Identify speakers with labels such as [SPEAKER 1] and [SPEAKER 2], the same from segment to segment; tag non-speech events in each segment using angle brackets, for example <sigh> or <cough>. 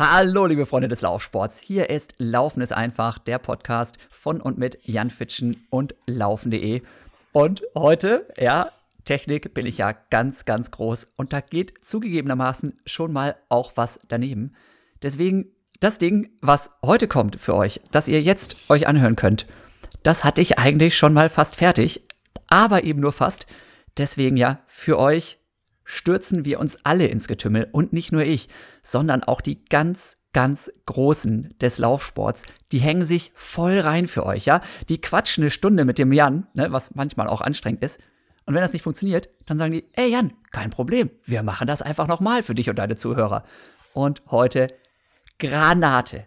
[SPEAKER 1] Hallo, liebe Freunde des Laufsports. Hier ist Laufen ist einfach, der Podcast von und mit Jan Fitschen und Laufen.de. Und heute, ja, Technik bin ich ja ganz, ganz groß und da geht zugegebenermaßen schon mal auch was daneben. Deswegen das Ding, was heute kommt für euch, das ihr jetzt euch anhören könnt, das hatte ich eigentlich schon mal fast fertig, aber eben nur fast. Deswegen ja, für euch stürzen wir uns alle ins Getümmel und nicht nur ich, sondern auch die ganz, ganz Großen des Laufsports. Die hängen sich voll rein für euch, ja? Die quatschen eine Stunde mit dem Jan, ne, was manchmal auch anstrengend ist. Und wenn das nicht funktioniert, dann sagen die, ey Jan, kein Problem, wir machen das einfach nochmal für dich und deine Zuhörer. Und heute Granate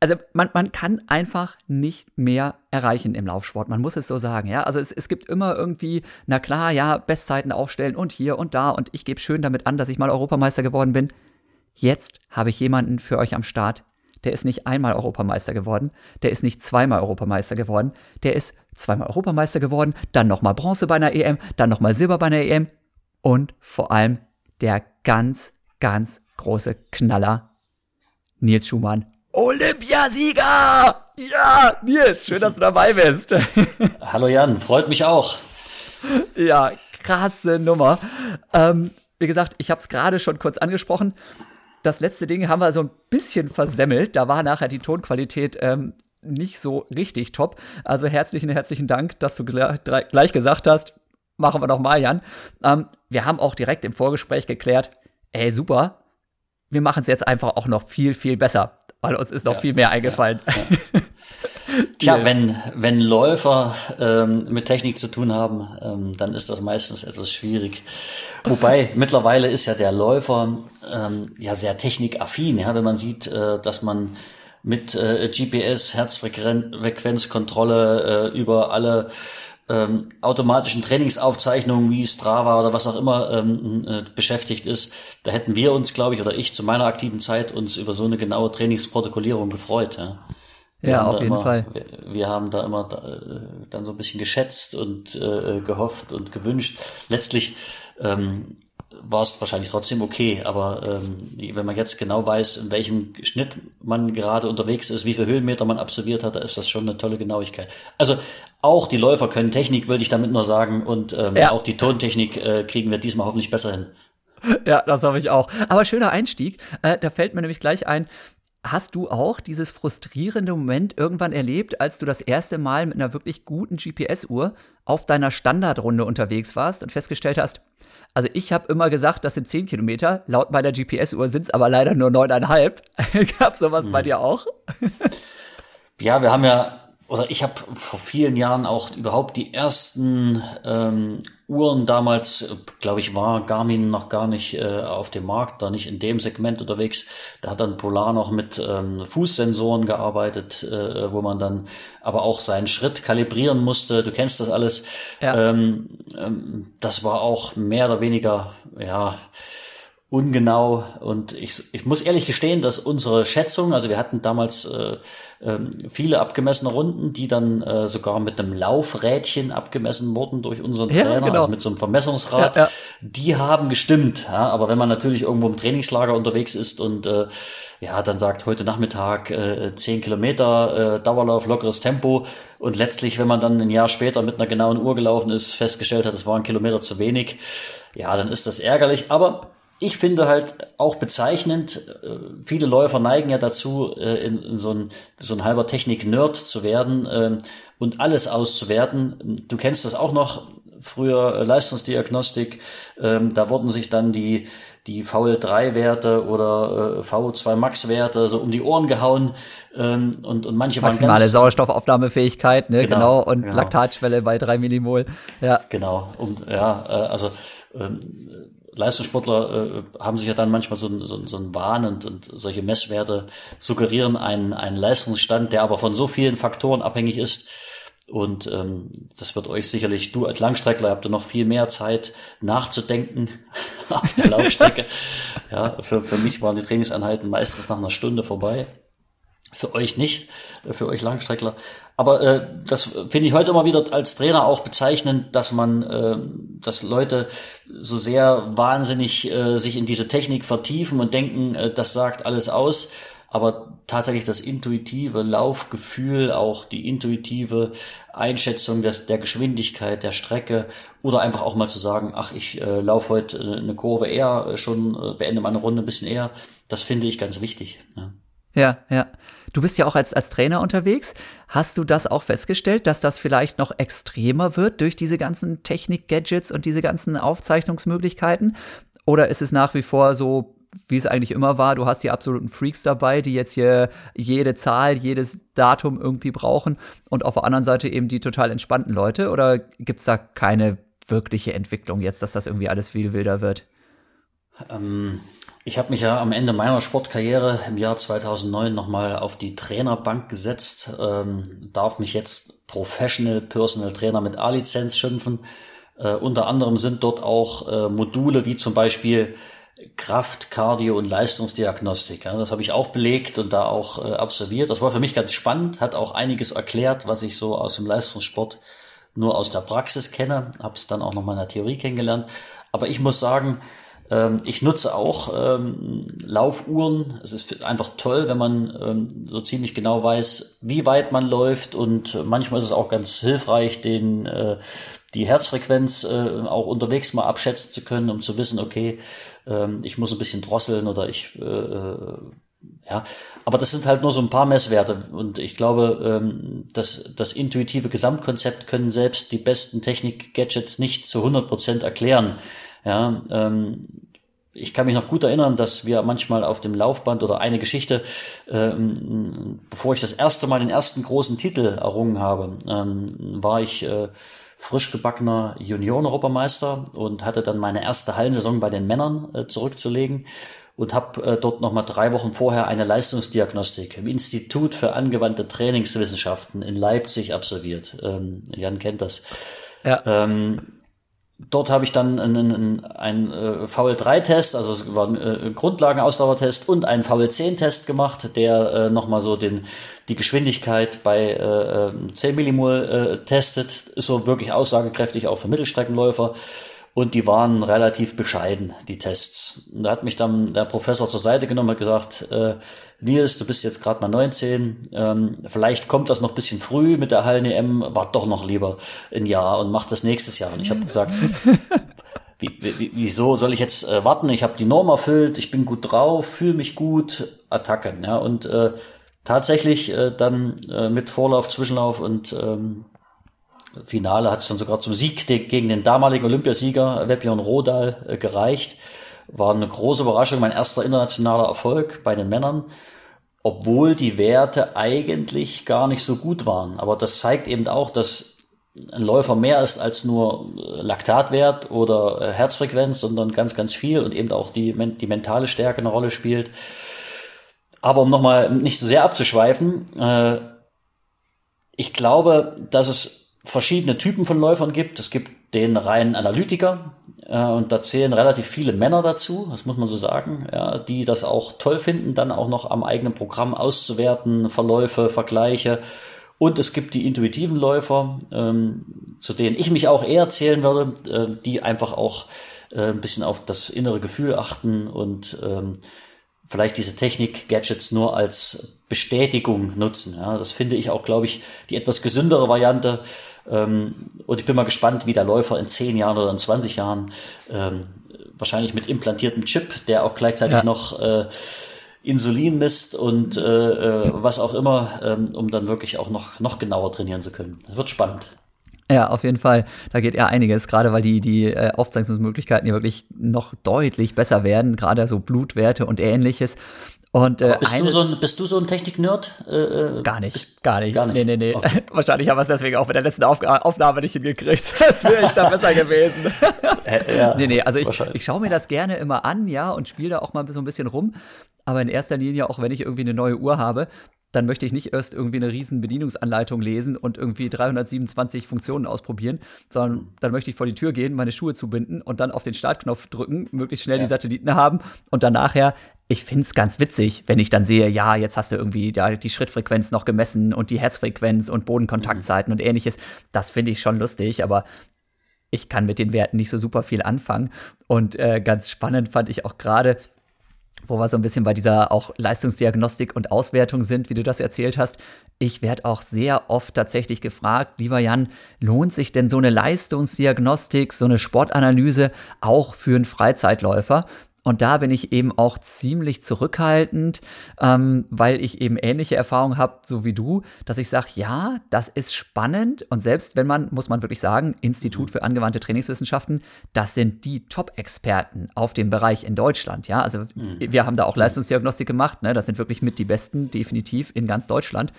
[SPEAKER 1] also man, man kann einfach nicht mehr erreichen im Laufsport. Man muss es so sagen, ja. Also es, es gibt immer irgendwie, na klar, ja, Bestzeiten aufstellen und hier und da und ich gebe schön damit an, dass ich mal Europameister geworden bin. Jetzt habe ich jemanden für euch am Start, der ist nicht einmal Europameister geworden, der ist nicht zweimal Europameister geworden, der ist zweimal Europameister geworden, dann nochmal Bronze bei einer EM, dann nochmal Silber bei einer EM und vor allem der ganz, ganz große Knaller, Nils Schumann Olympiasieger! Ja, Nils, schön, dass du dabei bist. <laughs>
[SPEAKER 2] Hallo Jan, freut mich auch.
[SPEAKER 1] Ja, krasse Nummer. Ähm, wie gesagt, ich habe es gerade schon kurz angesprochen. Das letzte Ding haben wir so ein bisschen versemmelt. Da war nachher die Tonqualität ähm, nicht so richtig top. Also herzlichen, herzlichen Dank, dass du gleich gesagt hast, machen wir noch mal, Jan. Ähm, wir haben auch direkt im Vorgespräch geklärt, ey, super, wir machen es jetzt einfach auch noch viel, viel besser weil uns ist noch ja, viel mehr eingefallen. Ja, ja. <laughs>
[SPEAKER 2] Tja, wenn, wenn Läufer ähm, mit Technik zu tun haben, ähm, dann ist das meistens etwas schwierig. Wobei <laughs> mittlerweile ist ja der Läufer ähm, ja sehr technikaffin, ja, wenn man sieht, äh, dass man mit äh, GPS, Herzfrequenzkontrolle äh, über alle ähm, automatischen Trainingsaufzeichnungen wie Strava oder was auch immer ähm, äh, beschäftigt ist. Da hätten wir uns, glaube ich, oder ich zu meiner aktiven Zeit uns über so eine genaue Trainingsprotokollierung gefreut. Ja,
[SPEAKER 1] ja auf jeden
[SPEAKER 2] immer,
[SPEAKER 1] Fall.
[SPEAKER 2] Wir, wir, haben da immer äh, dann so ein bisschen geschätzt und äh, gehofft und gewünscht. Letztlich ähm, war es wahrscheinlich trotzdem okay, aber ähm, wenn man jetzt genau weiß, in welchem Schnitt man gerade unterwegs ist, wie viele Höhenmeter man absolviert hat, da ist das schon eine tolle Genauigkeit. Also auch die Läufer können Technik, würde ich damit nur sagen, und ähm, ja. auch die Tontechnik äh, kriegen wir diesmal hoffentlich besser hin.
[SPEAKER 1] Ja, das habe ich auch. Aber schöner Einstieg. Äh, da fällt mir nämlich gleich ein, Hast du auch dieses frustrierende Moment irgendwann erlebt, als du das erste Mal mit einer wirklich guten GPS-Uhr auf deiner Standardrunde unterwegs warst und festgestellt hast, also ich habe immer gesagt, das sind 10 Kilometer, laut meiner GPS-Uhr sind es aber leider nur neuneinhalb. <laughs> Gab es sowas hm. bei dir auch?
[SPEAKER 2] ja, wir haben ja oder ich habe vor vielen Jahren auch überhaupt die ersten ähm, Uhren damals, glaube ich, war Garmin noch gar nicht äh, auf dem Markt, da nicht in dem Segment unterwegs. Da hat dann Polar noch mit ähm, Fußsensoren gearbeitet, äh, wo man dann aber auch seinen Schritt kalibrieren musste. Du kennst das alles. Ja. Ähm, ähm, das war auch mehr oder weniger, ja, ungenau und ich, ich muss ehrlich gestehen, dass unsere Schätzung, also wir hatten damals äh, äh, viele abgemessene Runden, die dann äh, sogar mit einem Laufrädchen abgemessen wurden durch unseren Trainer, ja, genau. also mit so einem Vermessungsrad, ja, ja. die haben gestimmt. Aber wenn man natürlich irgendwo im Trainingslager unterwegs ist und äh, ja dann sagt, heute Nachmittag äh, 10 Kilometer äh, Dauerlauf, lockeres Tempo und letztlich, wenn man dann ein Jahr später mit einer genauen Uhr gelaufen ist, festgestellt hat, es waren Kilometer zu wenig, ja, dann ist das ärgerlich, aber ich finde halt auch bezeichnend, äh, viele Läufer neigen ja dazu, äh, in, in so, ein, so ein halber Technik-Nerd zu werden ähm, und alles auszuwerten. Du kennst das auch noch, früher äh, Leistungsdiagnostik, ähm, da wurden sich dann die, die VL3-Werte oder VO2 Max-Werte so um die Ohren gehauen ähm, und, und manche
[SPEAKER 1] Maximale waren ganz, Sauerstoffaufnahmefähigkeit, ne, genau, genau und genau. Laktatschwelle bei drei Millimol,
[SPEAKER 2] ja. Genau, und ja, also Leistungssportler äh, haben sich ja dann manchmal so ein, so, so ein Wahn und, und solche Messwerte suggerieren einen, einen Leistungsstand, der aber von so vielen Faktoren abhängig ist. Und ähm, das wird euch sicherlich, du als Langstreckler habt ihr noch viel mehr Zeit nachzudenken <laughs> auf der Laufstrecke. <laughs> ja, für, für mich waren die Trainingseinheiten meistens nach einer Stunde vorbei. Für euch nicht, für euch Langstreckler. Aber äh, das finde ich heute immer wieder als Trainer auch bezeichnend, dass man, äh, dass Leute so sehr wahnsinnig äh, sich in diese Technik vertiefen und denken, äh, das sagt alles aus. Aber tatsächlich das intuitive Laufgefühl, auch die intuitive Einschätzung des, der Geschwindigkeit, der Strecke oder einfach auch mal zu sagen, ach, ich äh, laufe heute eine Kurve eher äh, schon, äh, beende meine Runde ein bisschen eher, das finde ich ganz wichtig. Ja.
[SPEAKER 1] Ja, ja. Du bist ja auch als, als Trainer unterwegs. Hast du das auch festgestellt, dass das vielleicht noch extremer wird durch diese ganzen Technik-Gadgets und diese ganzen Aufzeichnungsmöglichkeiten? Oder ist es nach wie vor so, wie es eigentlich immer war, du hast die absoluten Freaks dabei, die jetzt hier jede Zahl, jedes Datum irgendwie brauchen und auf der anderen Seite eben die total entspannten Leute? Oder gibt es da keine wirkliche Entwicklung jetzt, dass das irgendwie alles viel wilder wird?
[SPEAKER 2] Ähm, ich habe mich ja am Ende meiner Sportkarriere im Jahr 2009 nochmal auf die Trainerbank gesetzt, ähm, darf mich jetzt Professional Personal Trainer mit A-Lizenz schimpfen. Äh, unter anderem sind dort auch äh, Module wie zum Beispiel Kraft, Cardio und Leistungsdiagnostik. Ja, das habe ich auch belegt und da auch äh, absolviert. Das war für mich ganz spannend, hat auch einiges erklärt, was ich so aus dem Leistungssport nur aus der Praxis kenne, habe es dann auch noch mal in der Theorie kennengelernt. Aber ich muss sagen, ich nutze auch ähm, Laufuhren. Es ist einfach toll, wenn man ähm, so ziemlich genau weiß, wie weit man läuft und manchmal ist es auch ganz hilfreich, den äh, die Herzfrequenz äh, auch unterwegs mal abschätzen zu können, um zu wissen, okay, ähm, ich muss ein bisschen drosseln oder ich äh, äh ja, aber das sind halt nur so ein paar Messwerte und ich glaube, ähm, dass das intuitive Gesamtkonzept können selbst die besten Technik-Gadgets nicht zu 100 Prozent erklären. Ja, ähm, ich kann mich noch gut erinnern, dass wir manchmal auf dem Laufband oder eine Geschichte, ähm, bevor ich das erste Mal den ersten großen Titel errungen habe, ähm, war ich äh, frisch gebackener Junioren-Europameister und hatte dann meine erste Hallensaison bei den Männern äh, zurückzulegen und habe äh, dort nochmal drei Wochen vorher eine Leistungsdiagnostik im Institut für angewandte Trainingswissenschaften in Leipzig absolviert. Ähm, Jan kennt das. Ja. Ähm, Dort habe ich dann einen, einen, einen äh, VL3-Test, also es war ein äh, Grundlagenausdauertest und einen VL10-Test gemacht, der äh, nochmal so den, die Geschwindigkeit bei äh, 10 ähm, Millimol äh, testet. Ist so wirklich aussagekräftig auch für Mittelstreckenläufer. Und die waren relativ bescheiden, die Tests. Und da hat mich dann der Professor zur Seite genommen und gesagt, äh, Nils, du bist jetzt gerade mal 19, ähm, vielleicht kommt das noch bisschen früh mit der Hallen-EM, wart doch noch lieber ein Jahr und mach das nächstes Jahr. Und ich habe gesagt, <laughs> wie, wie, wieso soll ich jetzt äh, warten? Ich habe die Norm erfüllt, ich bin gut drauf, fühle mich gut, Attacken. Ja, und äh, tatsächlich äh, dann äh, mit Vorlauf, Zwischenlauf und ähm, Finale hat es dann sogar zum Sieg gegen den damaligen Olympiasieger Webjörn Rodal äh, gereicht. War eine große Überraschung, mein erster internationaler Erfolg bei den Männern, obwohl die Werte eigentlich gar nicht so gut waren. Aber das zeigt eben auch, dass ein Läufer mehr ist als nur äh, Laktatwert oder äh, Herzfrequenz, sondern ganz, ganz viel und eben auch die, die mentale Stärke eine Rolle spielt. Aber um nochmal nicht so sehr abzuschweifen, ich glaube, dass es verschiedene Typen von Läufern gibt. Es gibt den reinen Analytiker äh, und da zählen relativ viele Männer dazu, das muss man so sagen, ja, die das auch toll finden, dann auch noch am eigenen Programm auszuwerten, Verläufe, Vergleiche. Und es gibt die intuitiven Läufer, ähm, zu denen ich mich auch eher zählen würde, äh, die einfach auch äh, ein bisschen auf das innere Gefühl achten und ähm, vielleicht diese Technik-Gadgets nur als Bestätigung nutzen. Ja, das finde ich auch, glaube ich, die etwas gesündere Variante. Ähm, und ich bin mal gespannt, wie der Läufer in 10 Jahren oder in 20 Jahren ähm, wahrscheinlich mit implantiertem Chip, der auch gleichzeitig ja. noch äh, Insulin misst und äh, äh, was auch immer, ähm, um dann wirklich auch noch, noch genauer trainieren zu können. Das wird spannend.
[SPEAKER 1] Ja, auf jeden Fall. Da geht ja einiges, gerade weil die, die äh, Aufzeichnungsmöglichkeiten ja wirklich noch deutlich besser werden, gerade so Blutwerte und ähnliches. Und,
[SPEAKER 2] äh, bist, eine, du so ein, bist du so ein Technik-Nerd?
[SPEAKER 1] Äh, äh, gar nicht, bist, gar nicht. Gar nicht. Nee, nee, nee. Okay. <laughs> Wahrscheinlich haben wir es deswegen auch mit der letzten Auf Aufnahme nicht hingekriegt. <laughs> Das wäre ich da besser gewesen. Ja, nee, nee, also ich, ich schaue mir das gerne immer an, ja, und spiele da auch mal so ein bisschen rum. Aber in erster Linie, auch wenn ich irgendwie eine neue Uhr habe, dann möchte ich nicht erst irgendwie eine riesen Bedienungsanleitung lesen und irgendwie 327 Funktionen ausprobieren, sondern dann möchte ich vor die Tür gehen, meine Schuhe zubinden und dann auf den Startknopf drücken, möglichst schnell ja. die Satelliten haben und dann nachher ich finde es ganz witzig, wenn ich dann sehe, ja, jetzt hast du irgendwie da die Schrittfrequenz noch gemessen und die Herzfrequenz und Bodenkontaktzeiten mhm. und ähnliches. Das finde ich schon lustig, aber ich kann mit den Werten nicht so super viel anfangen. Und äh, ganz spannend fand ich auch gerade, wo wir so ein bisschen bei dieser auch Leistungsdiagnostik und Auswertung sind, wie du das erzählt hast. Ich werde auch sehr oft tatsächlich gefragt, lieber Jan, lohnt sich denn so eine Leistungsdiagnostik, so eine Sportanalyse auch für einen Freizeitläufer? Und da bin ich eben auch ziemlich zurückhaltend, ähm, weil ich eben ähnliche Erfahrungen habe, so wie du, dass ich sage, ja, das ist spannend. Und selbst wenn man, muss man wirklich sagen, Institut für angewandte Trainingswissenschaften, das sind die Top-Experten auf dem Bereich in Deutschland. Ja, also mhm. wir haben da auch Leistungsdiagnostik gemacht. Ne? Das sind wirklich mit die besten, definitiv in ganz Deutschland.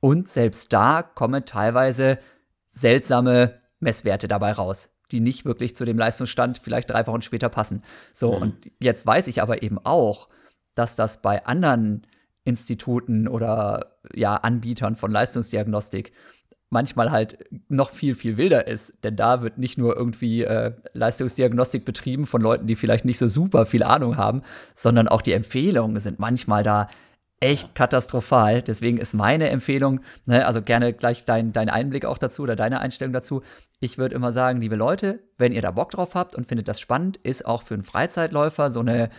[SPEAKER 1] Und selbst da kommen teilweise seltsame Messwerte dabei raus die nicht wirklich zu dem Leistungsstand vielleicht drei Wochen später passen. So, mhm. und jetzt weiß ich aber eben auch, dass das bei anderen Instituten oder ja, Anbietern von Leistungsdiagnostik manchmal halt noch viel, viel wilder ist. Denn da wird nicht nur irgendwie äh, Leistungsdiagnostik betrieben von Leuten, die vielleicht nicht so super viel Ahnung haben, sondern auch die Empfehlungen sind manchmal da echt katastrophal. Deswegen ist meine Empfehlung, ne, also gerne gleich dein, dein Einblick auch dazu oder deine Einstellung dazu. Ich würde immer sagen, liebe Leute, wenn ihr da Bock drauf habt und findet das spannend, ist auch für einen Freizeitläufer so eine,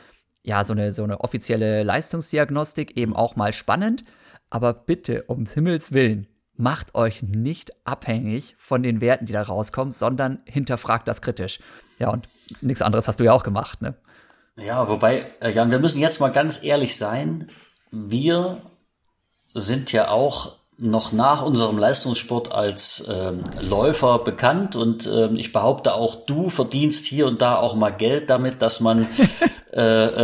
[SPEAKER 1] ja, so eine, so eine offizielle Leistungsdiagnostik eben auch mal spannend. Aber bitte, um Himmels Willen, macht euch nicht abhängig von den Werten, die da rauskommen, sondern hinterfragt das kritisch. Ja, und nichts anderes hast du ja auch gemacht, ne?
[SPEAKER 2] Ja, wobei, äh, Jan, wir müssen jetzt mal ganz ehrlich sein wir sind ja auch noch nach unserem Leistungssport als ähm, Läufer bekannt und ähm, ich behaupte auch, du verdienst hier und da auch mal Geld damit, dass man <laughs> äh,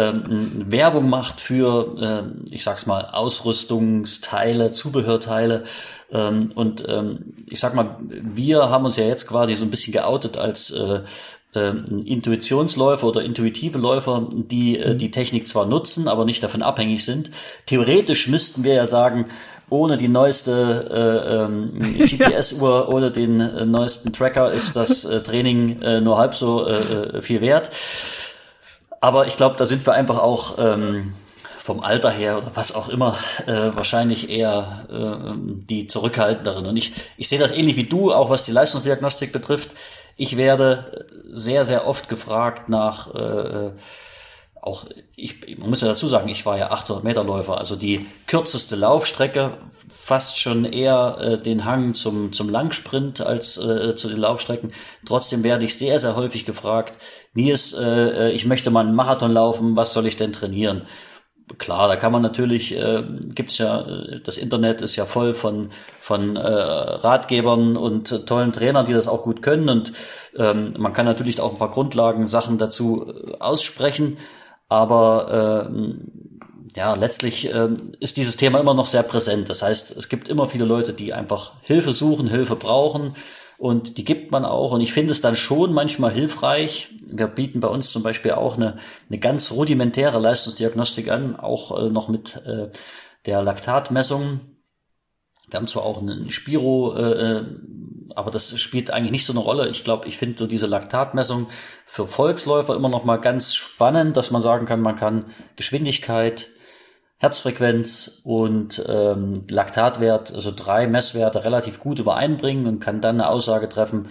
[SPEAKER 2] äh, Werbung macht für, äh, ich sag's mal, Ausrüstungsteile, Zubehörteile. Ähm, und ähm, ich sag mal, wir haben uns ja jetzt quasi so ein bisschen geoutet als äh, Intuitionsläufer oder intuitive Läufer, die äh, mhm. die Technik zwar nutzen, aber nicht davon abhängig sind. Theoretisch müssten wir ja sagen, ohne die neueste äh, ähm, <laughs> GPS-Uhr, ohne den äh, neuesten Tracker ist das äh, Training äh, nur halb so äh, äh viel wert. Aber ich glaube, da sind wir einfach auch ähm, vom Alter her oder was auch immer äh, wahrscheinlich eher die zurückhaltenderen. Und ich, ich sehe das ähnlich wie du, auch was die Leistungsdiagnostik betrifft. Ich werde sehr, sehr oft gefragt nach, äh, auch, ich, man muss ja dazu sagen, ich war ja 800 Meter Läufer, also die kürzeste Laufstrecke, fast schon eher äh, den Hang zum, zum Langsprint als äh, zu den Laufstrecken. Trotzdem werde ich sehr, sehr häufig gefragt, Nils, äh, äh ich möchte mal einen Marathon laufen, was soll ich denn trainieren? Klar, da kann man natürlich, äh, gibt's ja, äh, das Internet ist ja voll von, von äh, Ratgebern und äh, tollen Trainern, die das auch gut können. Und ähm, man kann natürlich auch ein paar Grundlagen, Sachen dazu äh, aussprechen. Aber äh, ja, letztlich äh, ist dieses Thema immer noch sehr präsent. Das heißt, es gibt immer viele Leute, die einfach Hilfe suchen, Hilfe brauchen und die gibt man auch. Und ich finde es dann schon manchmal hilfreich. Wir bieten bei uns zum Beispiel auch eine, eine ganz rudimentäre Leistungsdiagnostik an, auch äh, noch mit äh, der Laktatmessung. Wir haben zwar auch einen Spiro, äh, äh, aber das spielt eigentlich nicht so eine Rolle. Ich glaube, ich finde so diese Laktatmessung für Volksläufer immer noch mal ganz spannend, dass man sagen kann, man kann Geschwindigkeit, Herzfrequenz und ähm, Laktatwert, also drei Messwerte relativ gut übereinbringen und kann dann eine Aussage treffen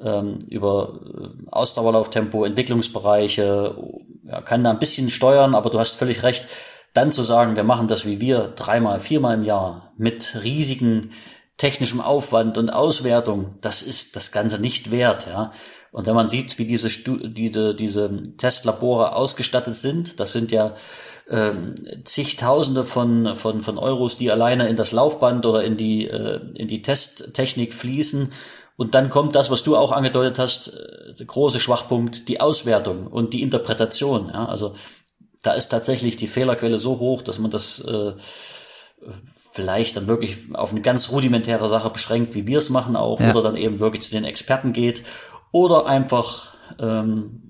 [SPEAKER 2] ähm, über äh, Ausdauerlauftempo, Entwicklungsbereiche, ja, kann da ein bisschen steuern, aber du hast völlig recht, dann zu sagen, wir machen das wie wir dreimal, viermal im Jahr mit riesigen technischem Aufwand und Auswertung, das ist das Ganze nicht wert, ja. Und wenn man sieht, wie diese, diese, diese Testlabore ausgestattet sind, das sind ja ähm, zigtausende von, von, von Euros, die alleine in das Laufband oder in die, äh, in die Testtechnik fließen. Und dann kommt das, was du auch angedeutet hast, äh, der große Schwachpunkt, die Auswertung und die Interpretation. Ja? Also da ist tatsächlich die Fehlerquelle so hoch, dass man das äh, vielleicht dann wirklich auf eine ganz rudimentäre Sache beschränkt, wie wir es machen auch, ja. oder dann eben wirklich zu den Experten geht oder einfach ähm,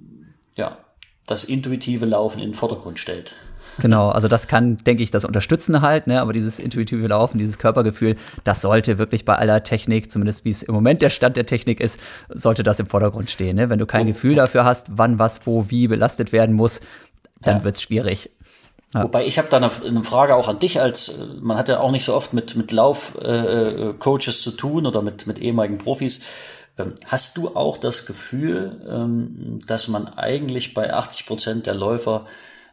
[SPEAKER 2] ja das intuitive Laufen in den Vordergrund stellt.
[SPEAKER 1] Genau, also das kann, denke ich, das unterstützen halt, ne? aber dieses intuitive Laufen, dieses Körpergefühl, das sollte wirklich bei aller Technik, zumindest wie es im Moment der Stand der Technik ist, sollte das im Vordergrund stehen. Ne? Wenn du kein oh. Gefühl dafür hast, wann was, wo, wie belastet werden muss, dann ja. wird es schwierig.
[SPEAKER 2] Ja. Wobei ich habe da eine, eine, Frage auch an dich, als man hat ja auch nicht so oft mit, mit Laufcoaches äh, zu tun oder mit, mit ehemaligen Profis. Ähm, hast du auch das Gefühl, ähm, dass man eigentlich bei 80 Prozent der Läufer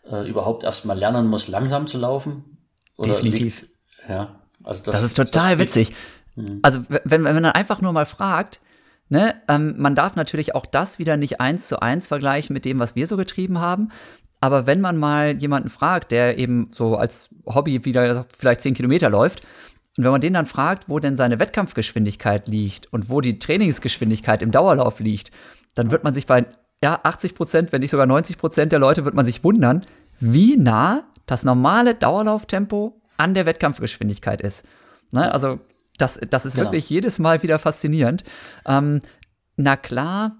[SPEAKER 2] äh, überhaupt erstmal lernen muss, langsam zu laufen?
[SPEAKER 1] Oder Definitiv.
[SPEAKER 2] Wie, ja,
[SPEAKER 1] also das, das ist total das witzig. Mhm. Also wenn, wenn man dann einfach nur mal fragt, ne, ähm, man darf natürlich auch das wieder nicht eins zu eins vergleichen mit dem, was wir so getrieben haben. Aber wenn man mal jemanden fragt, der eben so als Hobby wieder vielleicht zehn Kilometer läuft, und wenn man den dann fragt, wo denn seine Wettkampfgeschwindigkeit liegt und wo die Trainingsgeschwindigkeit im Dauerlauf liegt, dann wird man sich bei ja, 80 Prozent, wenn nicht sogar 90 Prozent der Leute, wird man sich wundern, wie nah das normale Dauerlauftempo an der Wettkampfgeschwindigkeit ist. Ne? Also das, das ist genau. wirklich jedes Mal wieder faszinierend. Ähm, na klar,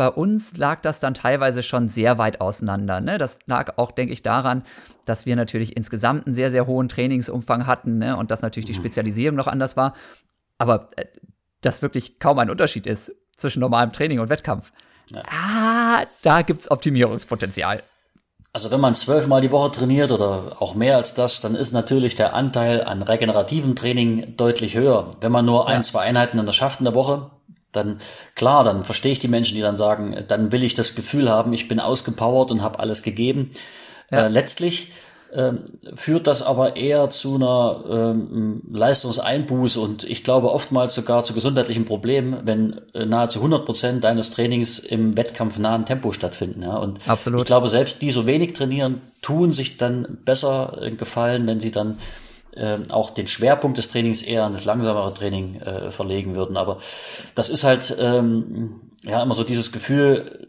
[SPEAKER 1] bei uns lag das dann teilweise schon sehr weit auseinander. Ne? Das lag auch, denke ich, daran, dass wir natürlich insgesamt einen sehr, sehr hohen Trainingsumfang hatten ne? und dass natürlich die mhm. Spezialisierung noch anders war. Aber äh, dass wirklich kaum ein Unterschied ist zwischen normalem Training und Wettkampf. Ja. Ah, da gibt es Optimierungspotenzial.
[SPEAKER 2] Also wenn man zwölfmal die Woche trainiert oder auch mehr als das, dann ist natürlich der Anteil an regenerativem Training deutlich höher. Wenn man nur ja. ein, zwei Einheiten in der schafft in der Woche, dann klar, dann verstehe ich die Menschen, die dann sagen, dann will ich das Gefühl haben, ich bin ausgepowert und habe alles gegeben. Ja. Äh, letztlich ähm, führt das aber eher zu einer ähm, Leistungseinbuße und ich glaube oftmals sogar zu gesundheitlichen Problemen, wenn äh, nahezu 100 Prozent deines Trainings im wettkampfnahen Tempo stattfinden. Ja? Und Absolut. ich glaube, selbst die so wenig trainieren, tun sich dann besser äh, gefallen, wenn sie dann äh, auch den Schwerpunkt des Trainings eher an das langsamere Training äh, verlegen würden. Aber das ist halt ähm, ja immer so dieses Gefühl,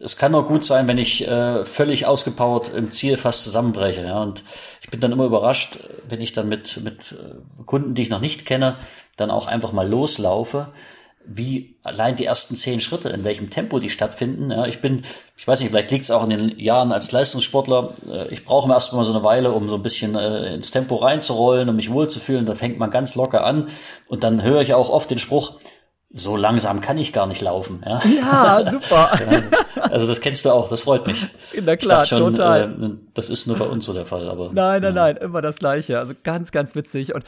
[SPEAKER 2] es kann nur gut sein, wenn ich äh, völlig ausgepowert im Ziel fast zusammenbreche. Ja? Und ich bin dann immer überrascht, wenn ich dann mit, mit äh, Kunden, die ich noch nicht kenne, dann auch einfach mal loslaufe wie allein die ersten zehn Schritte, in welchem Tempo die stattfinden. Ja, ich bin, ich weiß nicht, vielleicht liegt es auch in den Jahren als Leistungssportler. Äh, ich brauche erst mal so eine Weile, um so ein bisschen äh, ins Tempo reinzurollen, um mich wohlzufühlen. Da fängt man ganz locker an. Und dann höre ich auch oft den Spruch, so langsam kann ich gar nicht laufen. Ja,
[SPEAKER 1] ja <laughs> super.
[SPEAKER 2] also das kennst du auch, das freut mich.
[SPEAKER 1] Na klar, schon, total.
[SPEAKER 2] Äh, das ist nur bei uns so der Fall. Aber,
[SPEAKER 1] nein, nein, ja. nein, immer das Gleiche. Also ganz, ganz witzig und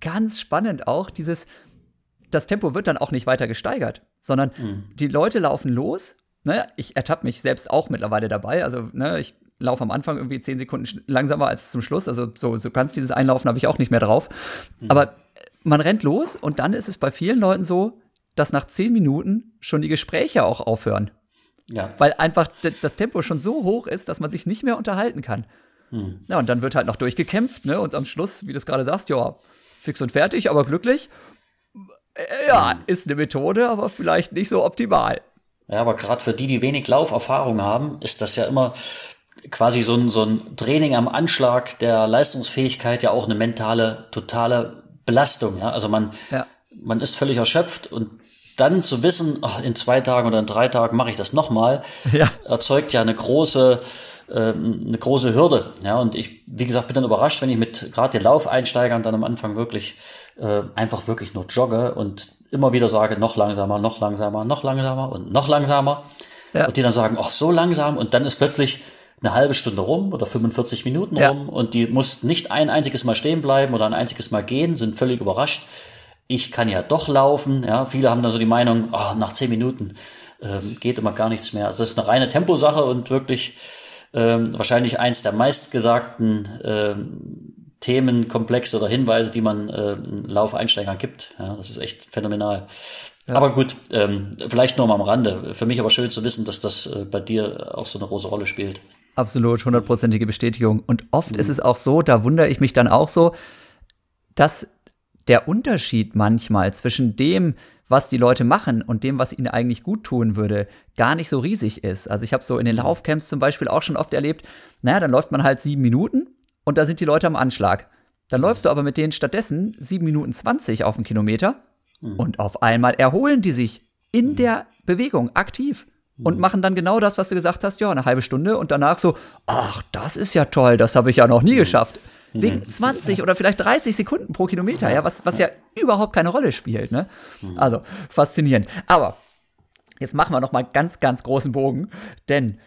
[SPEAKER 1] ganz spannend auch dieses, das Tempo wird dann auch nicht weiter gesteigert, sondern mhm. die Leute laufen los. Ne? Ich ertappe mich selbst auch mittlerweile dabei. Also, ne, ich laufe am Anfang irgendwie zehn Sekunden langsamer als zum Schluss. Also, so, so ganz dieses Einlaufen habe ich auch nicht mehr drauf. Mhm. Aber man rennt los und dann ist es bei vielen Leuten so, dass nach zehn Minuten schon die Gespräche auch aufhören. Ja. Weil einfach das Tempo schon so hoch ist, dass man sich nicht mehr unterhalten kann. Mhm. Ja, und dann wird halt noch durchgekämpft, ne? Und am Schluss, wie du es gerade sagst, ja, fix und fertig, aber glücklich. Äh, ja, ist eine Methode, aber vielleicht nicht so optimal.
[SPEAKER 2] Ja, aber gerade für die, die wenig Lauferfahrung haben, ist das ja immer quasi so ein, so ein Training am Anschlag der Leistungsfähigkeit ja auch eine mentale, totale Belastung. Ja? Also man, ja. man ist völlig erschöpft und dann zu wissen, ach, in zwei Tagen oder in drei Tagen mache ich das nochmal, ja. erzeugt ja eine große, ähm, eine große Hürde. Ja, und ich, wie gesagt, bin dann überrascht, wenn ich mit gerade den Laufeinsteigern dann am Anfang wirklich äh, einfach wirklich nur jogge und immer wieder sage, noch langsamer, noch langsamer, noch langsamer und noch langsamer. Ja. Und die dann sagen, ach, so langsam. Und dann ist plötzlich eine halbe Stunde rum oder 45 Minuten ja. rum und die mussten nicht ein einziges Mal stehen bleiben oder ein einziges Mal gehen, sind völlig überrascht. Ich kann ja doch laufen. Ja, viele haben dann so die Meinung, oh, nach zehn Minuten ähm, geht immer gar nichts mehr. Also das ist eine reine Temposache und wirklich ähm, wahrscheinlich eins der meistgesagten ähm, Themenkomplexe oder Hinweise, die man äh, Laufeinsteigern gibt. Ja, das ist echt phänomenal. Ja. Aber gut, ähm, vielleicht nur mal am Rande. Für mich aber schön zu wissen, dass das äh, bei dir auch so eine große Rolle spielt.
[SPEAKER 1] Absolut, hundertprozentige Bestätigung. Und oft mhm. ist es auch so, da wundere ich mich dann auch so, dass der Unterschied manchmal zwischen dem, was die Leute machen und dem, was ihnen eigentlich gut tun würde, gar nicht so riesig ist. Also ich habe so in den mhm. Laufcamps zum Beispiel auch schon oft erlebt, naja, dann läuft man halt sieben Minuten und da sind die Leute am Anschlag. Dann mhm. läufst du aber mit denen stattdessen 7 Minuten 20 auf einen Kilometer mhm. und auf einmal erholen die sich in mhm. der Bewegung aktiv und mhm. machen dann genau das, was du gesagt hast, ja, eine halbe Stunde und danach so, ach, das ist ja toll, das habe ich ja noch nie mhm. geschafft. Wegen 20 oder vielleicht 30 Sekunden pro Kilometer, ja, was, was ja überhaupt keine Rolle spielt, ne? Also, faszinierend. Aber jetzt machen wir noch mal ganz, ganz großen Bogen, denn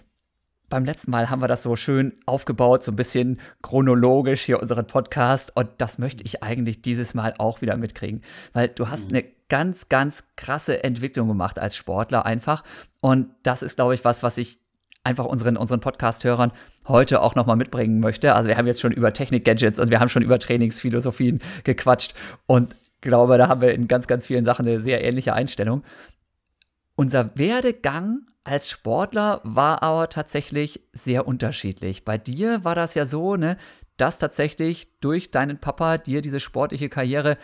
[SPEAKER 1] beim letzten Mal haben wir das so schön aufgebaut, so ein bisschen chronologisch hier unseren Podcast. Und das möchte ich eigentlich dieses Mal auch wieder mitkriegen. Weil du hast mhm. eine ganz, ganz krasse Entwicklung gemacht als Sportler einfach. Und das ist, glaube ich, was, was ich einfach unseren, unseren Podcast-Hörern heute auch nochmal mitbringen möchte. Also wir haben jetzt schon über Technik-Gadgets und wir haben schon über Trainingsphilosophien gequatscht. Und glaube, da haben wir in ganz, ganz vielen Sachen eine sehr ähnliche Einstellung. Unser Werdegang als Sportler war aber tatsächlich sehr unterschiedlich. Bei dir war das ja so, ne, dass tatsächlich durch deinen Papa dir diese sportliche Karriere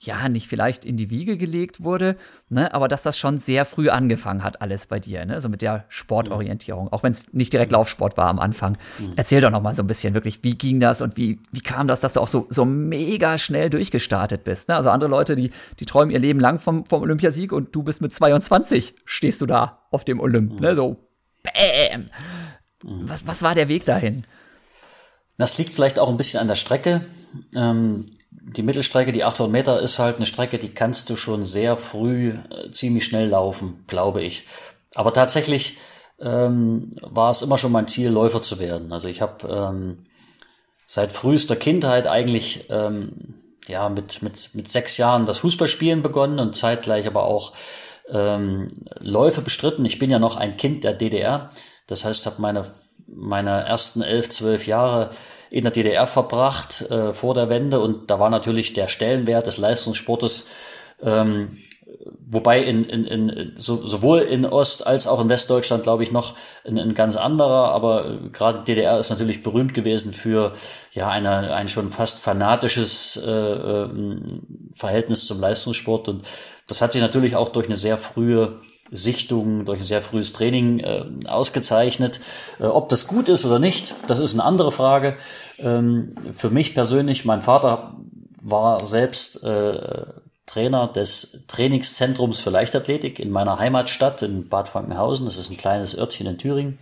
[SPEAKER 1] ja, nicht vielleicht in die Wiege gelegt wurde, ne, aber dass das schon sehr früh angefangen hat, alles bei dir, ne, so mit der Sportorientierung, auch wenn es nicht direkt Laufsport war am Anfang. Mhm. Erzähl doch noch mal so ein bisschen wirklich, wie ging das und wie, wie kam das, dass du auch so, so mega schnell durchgestartet bist, ne? Also andere Leute, die, die träumen ihr Leben lang vom, vom Olympiasieg und du bist mit 22, stehst du da auf dem Olymp, mhm. ne, so, bäm. Mhm. Was, was war der Weg dahin?
[SPEAKER 2] Das liegt vielleicht auch ein bisschen an der Strecke. Ähm, die Mittelstrecke, die 800 Meter, ist halt eine Strecke, die kannst du schon sehr früh äh, ziemlich schnell laufen, glaube ich. Aber tatsächlich ähm, war es immer schon mein Ziel, Läufer zu werden. Also ich habe ähm, seit frühester Kindheit eigentlich ähm, ja mit, mit, mit sechs Jahren das Fußballspielen begonnen und zeitgleich aber auch ähm, Läufe bestritten. Ich bin ja noch ein Kind der DDR. Das heißt, habe meine, meine ersten elf, zwölf Jahre in der DDR verbracht äh, vor der Wende. Und da war natürlich der Stellenwert des Leistungssportes ähm, wobei in, in, in so, sowohl in Ost- als auch in Westdeutschland, glaube ich, noch ein, ein ganz anderer, aber äh, gerade DDR ist natürlich berühmt gewesen für ja eine, ein schon fast fanatisches äh, äh, Verhältnis zum Leistungssport. Und das hat sich natürlich auch durch eine sehr frühe Sichtung, durch ein sehr frühes Training äh, ausgezeichnet. Äh, ob das gut ist oder nicht, das ist eine andere Frage. Ähm, für mich persönlich, mein Vater war selbst äh, Trainer des Trainingszentrums für Leichtathletik in meiner Heimatstadt in Bad Frankenhausen. Das ist ein kleines Örtchen in Thüringen.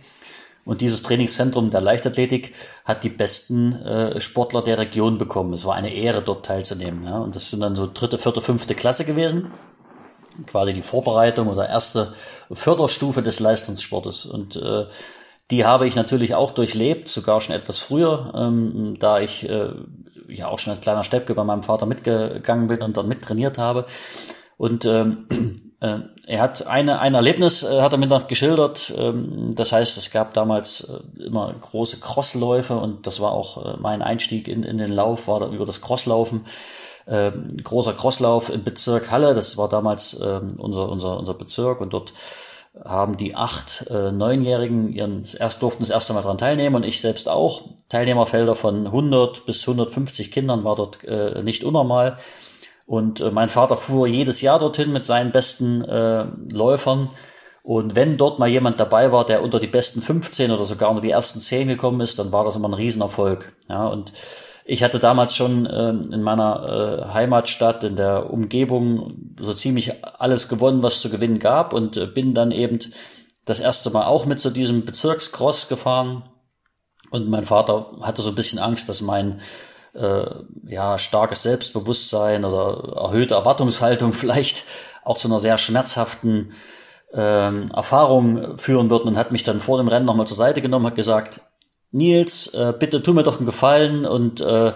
[SPEAKER 2] Und dieses Trainingszentrum der Leichtathletik hat die besten äh, Sportler der Region bekommen. Es war eine Ehre, dort teilzunehmen. Ja. Und das sind dann so dritte, vierte, fünfte Klasse gewesen quasi die Vorbereitung oder erste Förderstufe des Leistungssportes. Und äh, die habe ich natürlich auch durchlebt, sogar schon etwas früher, ähm, da ich äh, ja auch schon als kleiner Steppke bei meinem Vater mitgegangen bin und dort mittrainiert habe. Und ähm, äh, er hat eine, ein Erlebnis, äh, hat er mir noch geschildert. Ähm, das heißt, es gab damals äh, immer große Crossläufe und das war auch äh, mein Einstieg in, in den Lauf, war da über das Crosslaufen äh, großer Crosslauf im Bezirk Halle. Das war damals äh, unser, unser, unser Bezirk und dort haben die acht äh, Neunjährigen ihren erst durften das erste Mal daran teilnehmen und ich selbst auch. Teilnehmerfelder von 100 bis 150 Kindern war dort äh, nicht unnormal. Und äh, mein Vater fuhr jedes Jahr dorthin mit seinen besten äh, Läufern. Und wenn dort mal jemand dabei war, der unter die besten 15 oder sogar unter die ersten 10 gekommen ist, dann war das immer ein Riesenerfolg. Ja, und ich hatte damals schon äh, in meiner äh, Heimatstadt, in der Umgebung so ziemlich alles gewonnen, was zu gewinnen gab und äh, bin dann eben das erste Mal auch mit zu diesem Bezirkscross gefahren. Und mein Vater hatte so ein bisschen Angst, dass mein äh, ja, starkes Selbstbewusstsein oder erhöhte Erwartungshaltung <laughs> vielleicht auch zu einer sehr schmerzhaften ähm, Erfahrung führen würden und hat mich dann vor dem Rennen nochmal zur Seite genommen, hat gesagt, Nils, äh, bitte tu mir doch einen Gefallen und äh,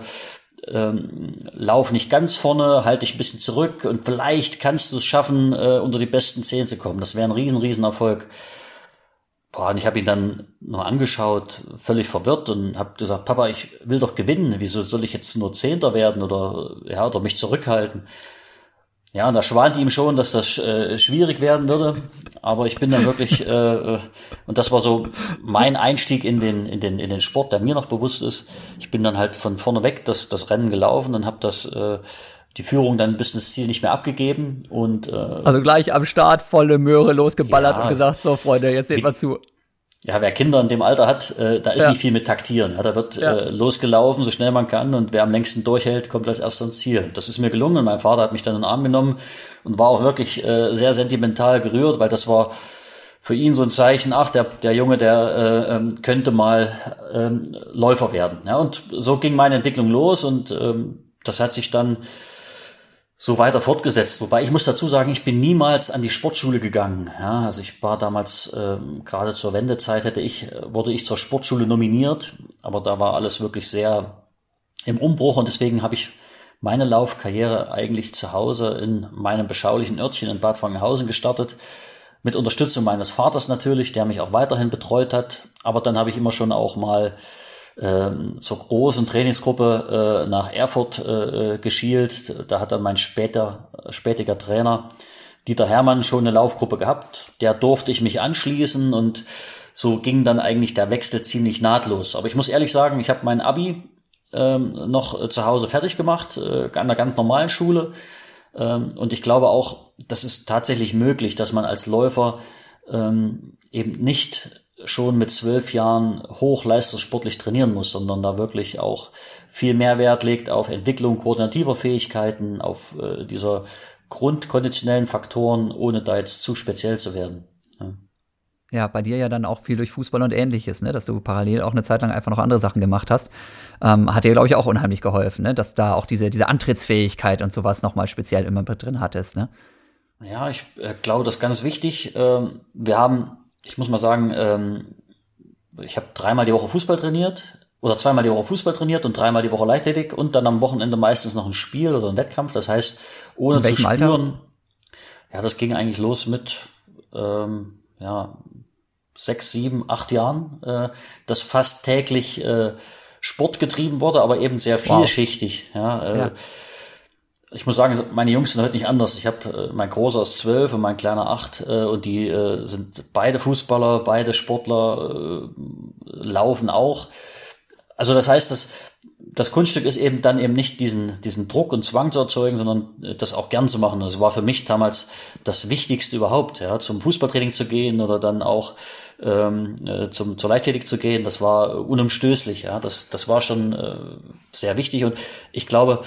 [SPEAKER 2] ähm, lauf nicht ganz vorne, halt dich ein bisschen zurück und vielleicht kannst du es schaffen, äh, unter die besten zehn zu kommen. Das wäre ein riesen, riesen Erfolg. Boah, und ich habe ihn dann nur angeschaut, völlig verwirrt und habe gesagt, Papa, ich will doch gewinnen. Wieso soll ich jetzt nur Zehnter werden oder ja oder mich zurückhalten? Ja, und da schwante ihm schon, dass das äh, schwierig werden würde. Aber ich bin dann wirklich, äh, äh, und das war so mein Einstieg in den, in, den, in den Sport, der mir noch bewusst ist. Ich bin dann halt von vorne weg das, das Rennen gelaufen und habe das äh, die Führung dann bis ins Ziel nicht mehr abgegeben. Und, äh,
[SPEAKER 1] also gleich am Start volle Möhre losgeballert ja, und gesagt, so Freunde, jetzt seht mal zu
[SPEAKER 2] ja, wer Kinder in dem Alter hat, äh, da ist ja. nicht viel mit Taktieren. Ja, da wird ja. äh, losgelaufen, so schnell man kann und wer am längsten durchhält, kommt als erster ins Ziel. Das ist mir gelungen und mein Vater hat mich dann in den Arm genommen und war auch wirklich äh, sehr sentimental gerührt, weil das war für ihn so ein Zeichen, ach, der, der Junge, der äh, ähm, könnte mal ähm, Läufer werden. Ja, und so ging meine Entwicklung los und ähm, das hat sich dann so weiter fortgesetzt. Wobei ich muss dazu sagen, ich bin niemals an die Sportschule gegangen. Ja, also ich war damals äh, gerade zur Wendezeit hätte ich wurde ich zur Sportschule nominiert, aber da war alles wirklich sehr im Umbruch und deswegen habe ich meine Laufkarriere eigentlich zu Hause in meinem beschaulichen Örtchen in Bad Frankenhausen gestartet. Mit Unterstützung meines Vaters natürlich, der mich auch weiterhin betreut hat. Aber dann habe ich immer schon auch mal ähm, zur großen Trainingsgruppe äh, nach Erfurt äh, geschielt. Da hat dann mein später, spätiger Trainer Dieter Hermann schon eine Laufgruppe gehabt. Der durfte ich mich anschließen und so ging dann eigentlich der Wechsel ziemlich nahtlos. Aber ich muss ehrlich sagen, ich habe mein Abi ähm, noch zu Hause fertig gemacht, äh, an einer ganz normalen Schule. Ähm, und ich glaube auch, das ist tatsächlich möglich, dass man als Läufer ähm, eben nicht schon mit zwölf Jahren hochleistungssportlich trainieren muss, sondern da wirklich auch viel Mehrwert legt auf Entwicklung koordinativer Fähigkeiten, auf äh, dieser grundkonditionellen Faktoren, ohne da jetzt zu speziell zu werden.
[SPEAKER 1] Ja. ja. bei dir ja dann auch viel durch Fußball und ähnliches, ne? dass du parallel auch eine Zeit lang einfach noch andere Sachen gemacht hast. Ähm, hat dir, glaube ich, auch unheimlich geholfen, ne? dass da auch diese, diese Antrittsfähigkeit und sowas nochmal speziell immer mit drin hattest. Ne?
[SPEAKER 2] Ja, ich äh, glaube, das ist ganz wichtig. Ähm, wir haben ich muss mal sagen, ähm, ich habe dreimal die Woche Fußball trainiert oder zweimal die Woche Fußball trainiert und dreimal die Woche Leichtathletik und dann am Wochenende meistens noch ein Spiel oder ein Wettkampf. Das heißt, ohne zu spüren, Alter? ja, das ging eigentlich los mit ähm, ja sechs, sieben, acht Jahren, äh, dass fast täglich äh, Sport getrieben wurde, aber eben sehr vielschichtig. Wow. Ja, äh, ja ich muss sagen, meine Jungs sind heute nicht anders. Ich habe äh, mein Großer ist zwölf und mein Kleiner acht äh, und die äh, sind beide Fußballer, beide Sportler, äh, laufen auch. Also das heißt, dass das Kunststück ist eben dann eben nicht diesen, diesen Druck und Zwang zu erzeugen, sondern äh, das auch gern zu machen. Das war für mich damals das Wichtigste überhaupt, ja, zum Fußballtraining zu gehen oder dann auch ähm, äh, zum, zur Leichtathletik zu gehen. Das war unumstößlich, ja. Das, das war schon äh, sehr wichtig und ich glaube,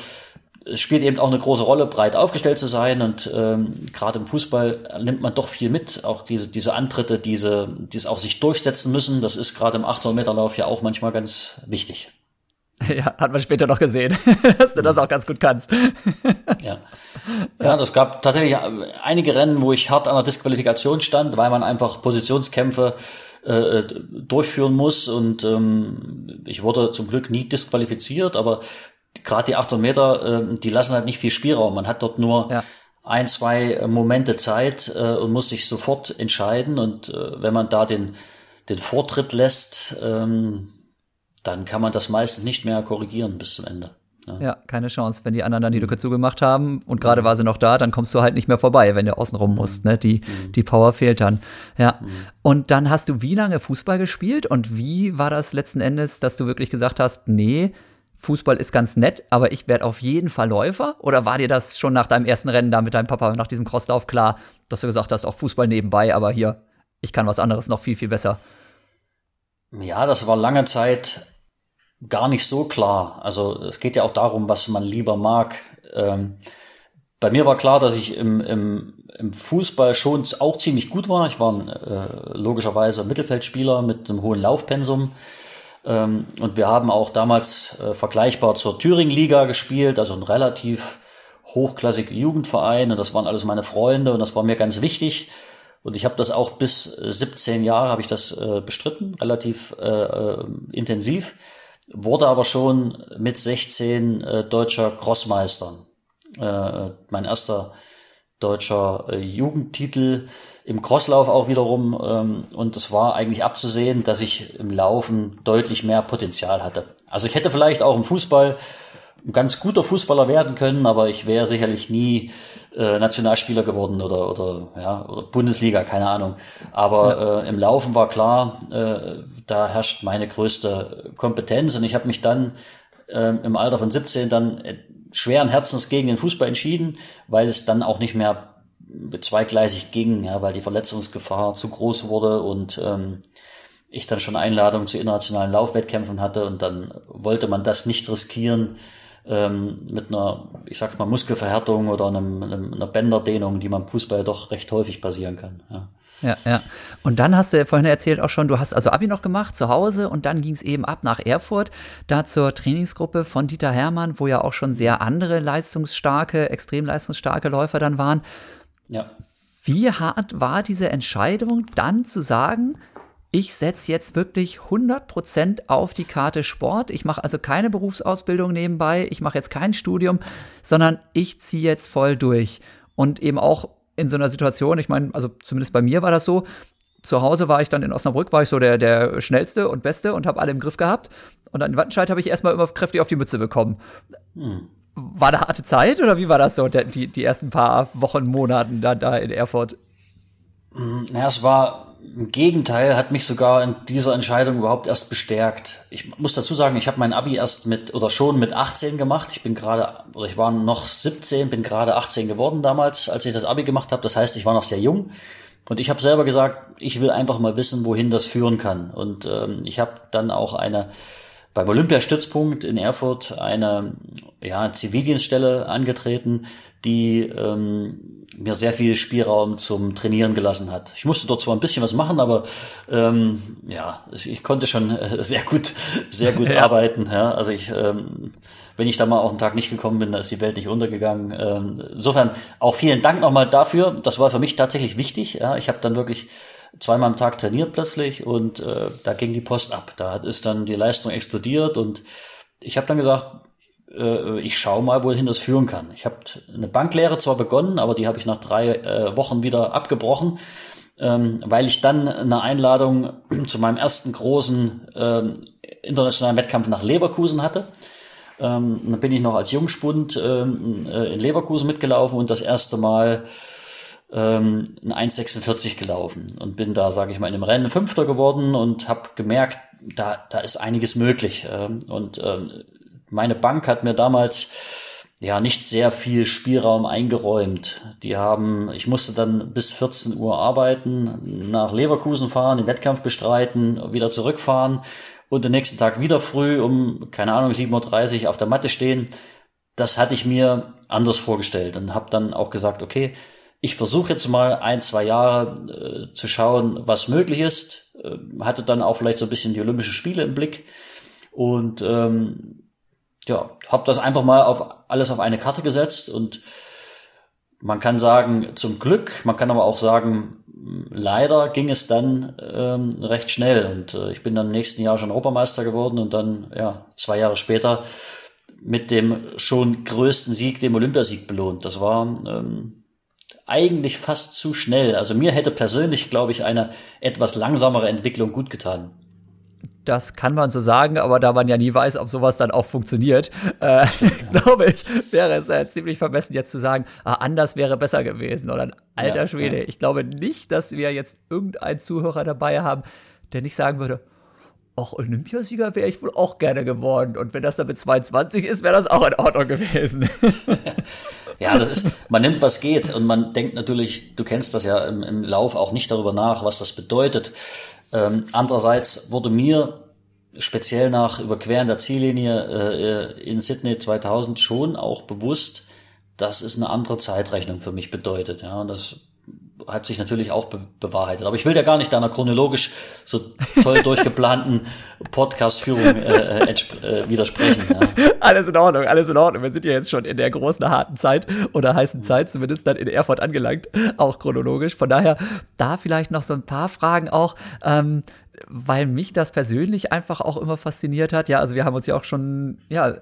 [SPEAKER 2] es spielt eben auch eine große Rolle, breit aufgestellt zu sein und ähm, gerade im Fußball nimmt man doch viel mit, auch diese diese Antritte, diese die es auch sich durchsetzen müssen. Das ist gerade im 800 Meter Lauf ja auch manchmal ganz wichtig. <laughs>
[SPEAKER 1] Ja, hat man später noch gesehen, <laughs> dass du das auch ganz gut kannst.
[SPEAKER 2] ja. Ja, das gab tatsächlich einige Rennen, wo ich hart an der Disqualifikation stand, weil man einfach Positionskämpfe äh, durchführen muss und ähm, ich wurde zum Glück nie disqualifiziert, aber gerade die 800 Meter, äh, die lassen halt nicht viel Spielraum. Man hat dort nur ja. ein, zwei äh, Momente Zeit äh, und muss sich sofort entscheiden. Und äh, wenn man da den, den Vortritt lässt, ähm, dann kann man das meistens nicht mehr korrigieren bis zum Ende.
[SPEAKER 1] Ja. ja, keine Chance. Wenn die anderen dann die Lücke zugemacht haben und gerade mhm. war sie noch da, dann kommst du halt nicht mehr vorbei, wenn du außenrum mhm. musst. Ne? Die, mhm. die Power fehlt dann. Ja. Mhm. Und dann hast du wie lange Fußball gespielt und wie war das letzten Endes, dass du wirklich gesagt hast, nee, Fußball ist ganz nett, aber ich werde auf jeden Fall Läufer? Oder war dir das schon nach deinem ersten Rennen da mit deinem Papa, nach diesem Crosslauf klar, dass du gesagt hast, auch Fußball nebenbei, aber hier, ich kann was anderes noch viel, viel besser?
[SPEAKER 2] Ja, das war lange Zeit gar nicht so klar. Also es geht ja auch darum, was man lieber mag. Ähm, bei mir war klar, dass ich im, im, im Fußball schon auch ziemlich gut war. Ich war äh, logischerweise Mittelfeldspieler mit einem hohen Laufpensum. Ähm, und wir haben auch damals äh, vergleichbar zur Thüringen-Liga gespielt, also ein relativ hochklassiger Jugendverein. Und das waren alles meine Freunde und das war mir ganz wichtig. Und ich habe das auch bis 17 Jahre habe ich das äh, bestritten, relativ äh, äh, intensiv. Wurde aber schon mit 16 äh, deutscher Crossmeister. Äh, mein erster deutscher äh, Jugendtitel im Crosslauf auch wiederum. Ähm, und es war eigentlich abzusehen, dass ich im Laufen deutlich mehr Potenzial hatte. Also ich hätte vielleicht auch im Fußball ein ganz guter Fußballer werden können, aber ich wäre sicherlich nie äh, Nationalspieler geworden oder oder ja oder Bundesliga, keine Ahnung. Aber ja. äh, im Laufen war klar, äh, da herrscht meine größte Kompetenz und ich habe mich dann äh, im Alter von 17 dann schweren Herzens gegen den Fußball entschieden, weil es dann auch nicht mehr zweigleisig ging, ja, weil die Verletzungsgefahr zu groß wurde und ähm, ich dann schon Einladungen zu internationalen Laufwettkämpfen hatte und dann wollte man das nicht riskieren ähm, mit einer, ich sag's mal, Muskelverhärtung oder einem, einem, einer Bänderdehnung, die beim Fußball doch recht häufig passieren kann. Ja.
[SPEAKER 1] Ja, ja. Und dann hast du vorhin erzählt auch schon, du hast also Abi noch gemacht zu Hause und dann ging es eben ab nach Erfurt, da zur Trainingsgruppe von Dieter Hermann, wo ja auch schon sehr andere leistungsstarke, extrem leistungsstarke Läufer dann waren. Ja. Wie hart war diese Entscheidung, dann zu sagen, ich setze jetzt wirklich 100% auf die Karte Sport. Ich mache also keine Berufsausbildung nebenbei, ich mache jetzt kein Studium, sondern ich ziehe jetzt voll durch. Und eben auch in so einer Situation, ich meine, also zumindest bei mir war das so, zu Hause war ich dann in Osnabrück, war ich so der, der schnellste und beste und habe alle im Griff gehabt. Und dann in Wattenscheid habe ich erstmal immer kräftig auf die Mütze bekommen. Hm. War da harte Zeit oder wie war das so, die, die ersten paar Wochen, Monaten da, da in Erfurt?
[SPEAKER 2] Hm, naja, es war im Gegenteil, hat mich sogar in dieser Entscheidung überhaupt erst bestärkt. Ich muss dazu sagen, ich habe mein Abi erst mit oder schon mit 18 gemacht. Ich bin gerade, oder ich war noch 17, bin gerade 18 geworden damals, als ich das Abi gemacht habe. Das heißt, ich war noch sehr jung. Und ich habe selber gesagt, ich will einfach mal wissen, wohin das führen kann. Und ähm, ich habe dann auch eine beim Olympiastützpunkt in Erfurt eine ja, Zivildienststelle angetreten, die ähm, mir sehr viel Spielraum zum Trainieren gelassen hat. Ich musste dort zwar ein bisschen was machen, aber ähm, ja, ich konnte schon äh, sehr gut, <laughs> sehr gut ja. arbeiten. Ja. Also ich, ähm, wenn ich da mal auch einen Tag nicht gekommen bin, da ist die Welt nicht untergegangen. Ähm, insofern auch vielen Dank nochmal dafür. Das war für mich tatsächlich wichtig. Ja. Ich habe dann wirklich zweimal am Tag trainiert plötzlich und äh, da ging die Post ab. Da ist dann die Leistung explodiert und ich habe dann gesagt, äh, ich schaue mal, wohin das führen kann. Ich habe eine Banklehre zwar begonnen, aber die habe ich nach drei äh, Wochen wieder abgebrochen, ähm, weil ich dann eine Einladung <clears throat> zu meinem ersten großen ähm, internationalen Wettkampf nach Leverkusen hatte. Ähm, dann bin ich noch als Jungspund ähm, äh, in Leverkusen mitgelaufen und das erste Mal ähm, ein 1,46 gelaufen und bin da, sage ich mal, in dem Rennen Fünfter geworden und habe gemerkt, da, da ist einiges möglich. Ähm, und ähm, meine Bank hat mir damals ja nicht sehr viel Spielraum eingeräumt. Die haben, ich musste dann bis 14 Uhr arbeiten, nach Leverkusen fahren, den Wettkampf bestreiten, wieder zurückfahren und den nächsten Tag wieder früh um, keine Ahnung, 7.30 Uhr auf der Matte stehen. Das hatte ich mir anders vorgestellt und habe dann auch gesagt, okay, ich versuche jetzt mal ein, zwei Jahre äh, zu schauen, was möglich ist. Äh, hatte dann auch vielleicht so ein bisschen die Olympischen Spiele im Blick und ähm, ja, habe das einfach mal auf alles auf eine Karte gesetzt und man kann sagen zum Glück, man kann aber auch sagen leider ging es dann ähm, recht schnell und äh, ich bin dann im nächsten Jahr schon Europameister geworden und dann ja zwei Jahre später mit dem schon größten Sieg, dem Olympiasieg belohnt. Das war ähm, eigentlich fast zu schnell. Also mir hätte persönlich, glaube ich, eine etwas langsamere Entwicklung gut getan.
[SPEAKER 1] Das kann man so sagen, aber da man ja nie weiß, ob sowas dann auch funktioniert, äh, <laughs> glaube ich, wäre es äh, ziemlich vermessen, jetzt zu sagen, ah, anders wäre besser gewesen oder alter ja, Schwede. Ja. Ich glaube nicht, dass wir jetzt irgendeinen Zuhörer dabei haben, der nicht sagen würde, auch Olympiasieger wäre ich wohl auch gerne geworden. Und wenn das dann mit 22 ist, wäre das auch in Ordnung gewesen. <laughs>
[SPEAKER 2] Ja, das ist, man nimmt, was geht und man denkt natürlich, du kennst das ja im, im Lauf auch nicht darüber nach, was das bedeutet. Ähm, andererseits wurde mir speziell nach Überqueren der Ziellinie äh, in Sydney 2000 schon auch bewusst, dass es eine andere Zeitrechnung für mich bedeutet. Ja, und das hat sich natürlich auch be bewahrheitet. Aber ich will ja gar nicht deiner chronologisch so toll <laughs> durchgeplanten Podcast-Führung äh, äh, äh, widersprechen. Ja.
[SPEAKER 1] Alles in Ordnung, alles in Ordnung. Wir sind ja jetzt schon in der großen, harten Zeit oder heißen Zeit, zumindest dann in Erfurt angelangt, auch chronologisch. Von daher da vielleicht noch so ein paar Fragen auch. Ähm, weil mich das persönlich einfach auch immer fasziniert hat. Ja, also wir haben uns ja auch schon, ja,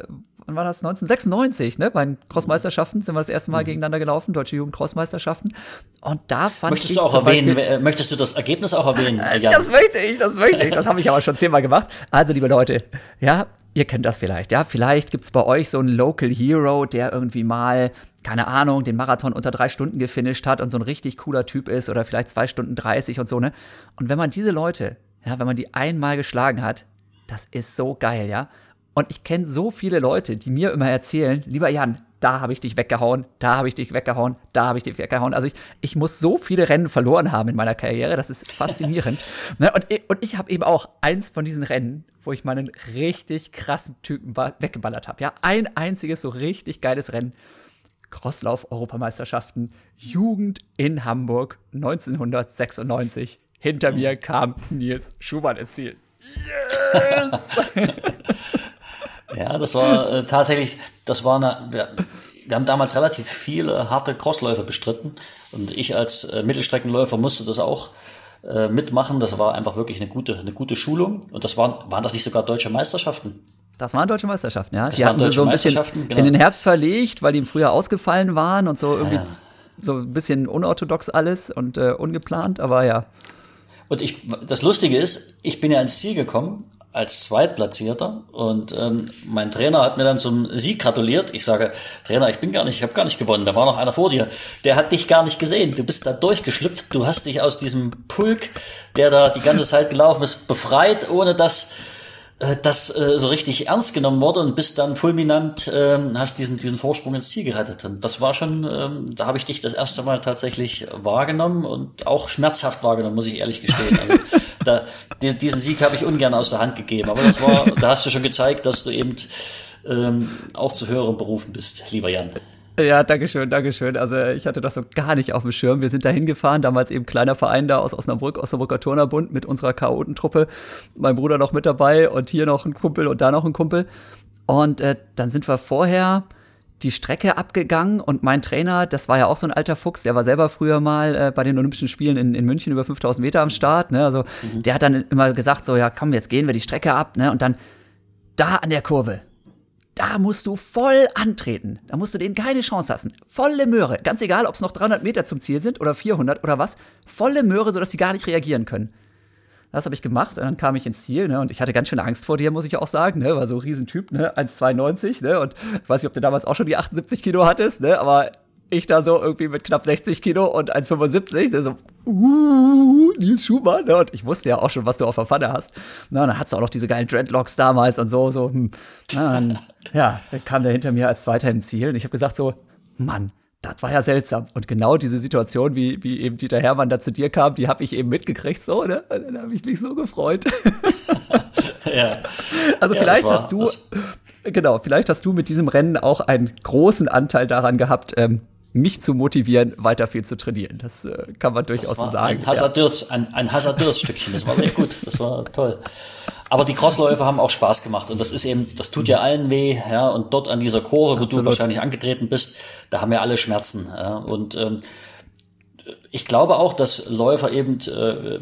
[SPEAKER 1] wann war das? 1996, ne? Bei den Crossmeisterschaften sind wir das erste Mal mhm. gegeneinander gelaufen, Deutsche Jugend-Crossmeisterschaften. Und da fand
[SPEAKER 2] möchtest
[SPEAKER 1] ich.
[SPEAKER 2] Du auch erwähnen, Beispiel, möchtest du das Ergebnis auch erwähnen?
[SPEAKER 1] Äh, Jan? Das möchte ich, das möchte ich. Das habe ich aber schon zehnmal gemacht. Also, liebe Leute, ja, ihr kennt das vielleicht, ja. Vielleicht gibt es bei euch so einen Local Hero, der irgendwie mal, keine Ahnung, den Marathon unter drei Stunden gefinisht hat und so ein richtig cooler Typ ist oder vielleicht zwei Stunden 30 und so, ne? Und wenn man diese Leute, ja, wenn man die einmal geschlagen hat, das ist so geil, ja. Und ich kenne so viele Leute, die mir immer erzählen, lieber Jan, da habe ich dich weggehauen, da habe ich dich weggehauen, da habe ich dich weggehauen. Also ich, ich muss so viele Rennen verloren haben in meiner Karriere, das ist faszinierend. <laughs> ne? und, und ich habe eben auch eins von diesen Rennen, wo ich meinen richtig krassen Typen weggeballert habe. Ja, ein einziges so richtig geiles Rennen. Crosslauf-Europameisterschaften Jugend in Hamburg 1996. Hinter mir kam Nils Schumann ins Ziel. Yes! <laughs> <laughs>
[SPEAKER 2] ja, das war äh, tatsächlich, das war eine, wir, wir, haben damals relativ viele harte Crossläufe bestritten und ich als äh, Mittelstreckenläufer musste das auch äh, mitmachen. Das war einfach wirklich eine gute, eine gute Schulung und das waren, waren das nicht sogar deutsche Meisterschaften?
[SPEAKER 1] Das waren deutsche Meisterschaften, ja. Das die hatten sie so ein bisschen genau. in den Herbst verlegt, weil die im Frühjahr ausgefallen waren und so irgendwie ja, ja. so ein bisschen unorthodox alles und äh, ungeplant, aber ja.
[SPEAKER 2] Und ich, das Lustige ist, ich bin ja ins Ziel gekommen als Zweitplatzierter und ähm, mein Trainer hat mir dann zum Sieg gratuliert. Ich sage, Trainer, ich bin gar nicht, ich habe gar nicht gewonnen. Da war noch einer vor dir. Der hat dich gar nicht gesehen. Du bist da durchgeschlüpft. Du hast dich aus diesem Pulk, der da die ganze Zeit gelaufen ist, befreit, ohne dass äh, das äh, so richtig ernst genommen wurde und bist dann fulminant, äh, hast diesen, diesen Vorsprung ins Ziel gerettet. Und das war schon, ähm, da habe ich dich das erste Mal tatsächlich wahrgenommen und auch schmerzhaft wahrgenommen, muss ich ehrlich gestehen. Also, da, die, diesen Sieg habe ich ungern aus der Hand gegeben, aber das war, da hast du schon gezeigt, dass du eben ähm, auch zu höheren Berufen bist, lieber Jan.
[SPEAKER 1] Ja, Dankeschön, Dankeschön. Also ich hatte das so gar nicht auf dem Schirm. Wir sind da hingefahren, damals eben kleiner Verein da aus Osnabrück, Osnabrücker Turnerbund mit unserer Chaotentruppe. Mein Bruder noch mit dabei und hier noch ein Kumpel und da noch ein Kumpel. Und äh, dann sind wir vorher die Strecke abgegangen und mein Trainer, das war ja auch so ein alter Fuchs, der war selber früher mal äh, bei den Olympischen Spielen in, in München über 5000 Meter am Start. Ne? Also mhm. der hat dann immer gesagt so, ja komm, jetzt gehen wir die Strecke ab. Ne? Und dann da an der Kurve, da musst du voll antreten. Da musst du denen keine Chance lassen. Volle Möhre. Ganz egal, ob es noch 300 Meter zum Ziel sind oder 400 oder was. Volle Möhre, sodass sie gar nicht reagieren können. Das habe ich gemacht und dann kam ich ins Ziel, ne? Und ich hatte ganz schön Angst vor dir, muss ich auch sagen, ne? War so ein Riesentyp, ne? 1,92, ne? Und ich weiß nicht, ob du damals auch schon die 78 Kilo hattest, ne? Aber ich da so irgendwie mit knapp 60 Kilo und 1,75, der so, uh, Nils Schumann, ne? und ich wusste ja auch schon, was du auf der Pfanne hast. Na, dann hattest du auch noch diese geilen Dreadlocks damals und so, so, hm. Na, dann, ja, dann kam der hinter mir als Zweiter ins Ziel und ich habe gesagt so, Mann, das war ja seltsam. Und genau diese Situation, wie, wie eben Dieter Hermann da zu dir kam, die habe ich eben mitgekriegt, so, ne? Dann habe ich mich so gefreut. <laughs> ja. Also ja, vielleicht war, hast du, genau, vielleicht hast du mit diesem Rennen auch einen großen Anteil daran gehabt, ähm, mich zu motivieren, weiter viel zu trainieren. Das äh, kann man durchaus so sagen.
[SPEAKER 2] Ein Hasardeurs, ja. ein, ein Hasardeurs-Stückchen. Das war echt gut. Das war toll. Aber die Crossläufe haben auch Spaß gemacht und das ist eben, das tut ja allen weh, ja. Und dort an dieser Kurve, wo Absolut. du wahrscheinlich angetreten bist, da haben wir alle Schmerzen. Ja? Und ähm, ich glaube auch, dass Läufer eben äh,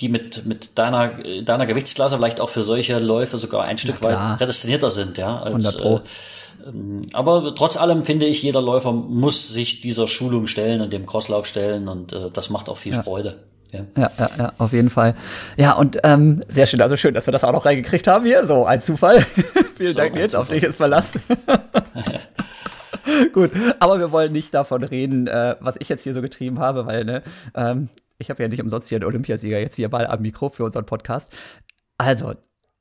[SPEAKER 2] die mit, mit deiner, deiner Gewichtsklasse vielleicht auch für solche Läufe sogar ein Stück weit prädestinierter sind, ja, als, 100 Pro. Äh, ähm, aber trotz allem finde ich, jeder Läufer muss sich dieser Schulung stellen und dem Crosslauf stellen und äh, das macht auch viel ja. Freude.
[SPEAKER 1] Ja. ja, ja, ja, auf jeden Fall. Ja, und ähm, sehr schön, also schön, dass wir das auch noch reingekriegt haben hier. So, ein Zufall. <laughs> Vielen so, Dank, jetzt auf dich ist Verlass. Gut, aber wir wollen nicht davon reden, äh, was ich jetzt hier so getrieben habe, weil, ne, ähm, ich habe ja nicht umsonst hier einen Olympiasieger jetzt hier mal am Mikro für unseren Podcast. Also,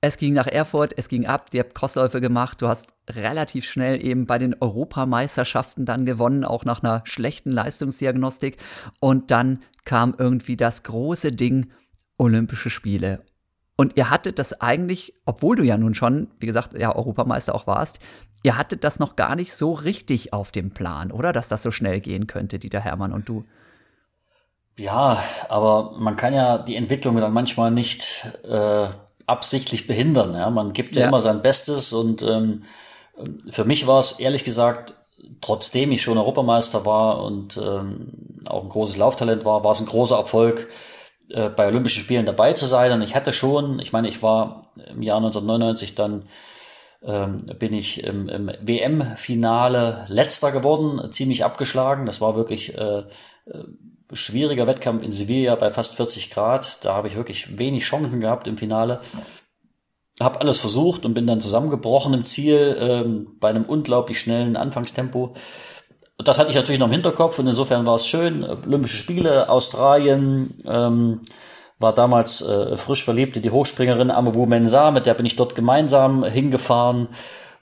[SPEAKER 1] es ging nach Erfurt, es ging ab, ihr habt Crossläufe gemacht, du hast relativ schnell eben bei den Europameisterschaften dann gewonnen, auch nach einer schlechten Leistungsdiagnostik. Und dann kam irgendwie das große Ding Olympische Spiele. Und ihr hattet das eigentlich, obwohl du ja nun schon, wie gesagt, ja, Europameister auch warst, ihr hattet das noch gar nicht so richtig auf dem Plan, oder? Dass das so schnell gehen könnte, Dieter Hermann und du.
[SPEAKER 2] Ja, aber man kann ja die Entwicklung dann manchmal nicht äh, absichtlich behindern. Ja? Man gibt ja, ja immer sein Bestes und ähm, für mich war es ehrlich gesagt, trotzdem ich schon Europameister war und ähm, auch ein großes Lauftalent war, war es ein großer Erfolg, äh, bei Olympischen Spielen dabei zu sein. Und ich hatte schon, ich meine, ich war im Jahr 1999 dann ähm, bin ich im, im WM-Finale letzter geworden, ziemlich abgeschlagen. Das war wirklich äh, äh schwieriger Wettkampf in Sevilla bei fast 40 Grad. Da habe ich wirklich wenig Chancen gehabt im Finale. Habe alles versucht und bin dann zusammengebrochen im Ziel ähm, bei einem unglaublich schnellen Anfangstempo. Das hatte ich natürlich noch im Hinterkopf und insofern war es schön. Olympische Spiele, Australien, ähm, war damals äh, frisch verliebt in die Hochspringerin Amadou Mensah, mit der bin ich dort gemeinsam hingefahren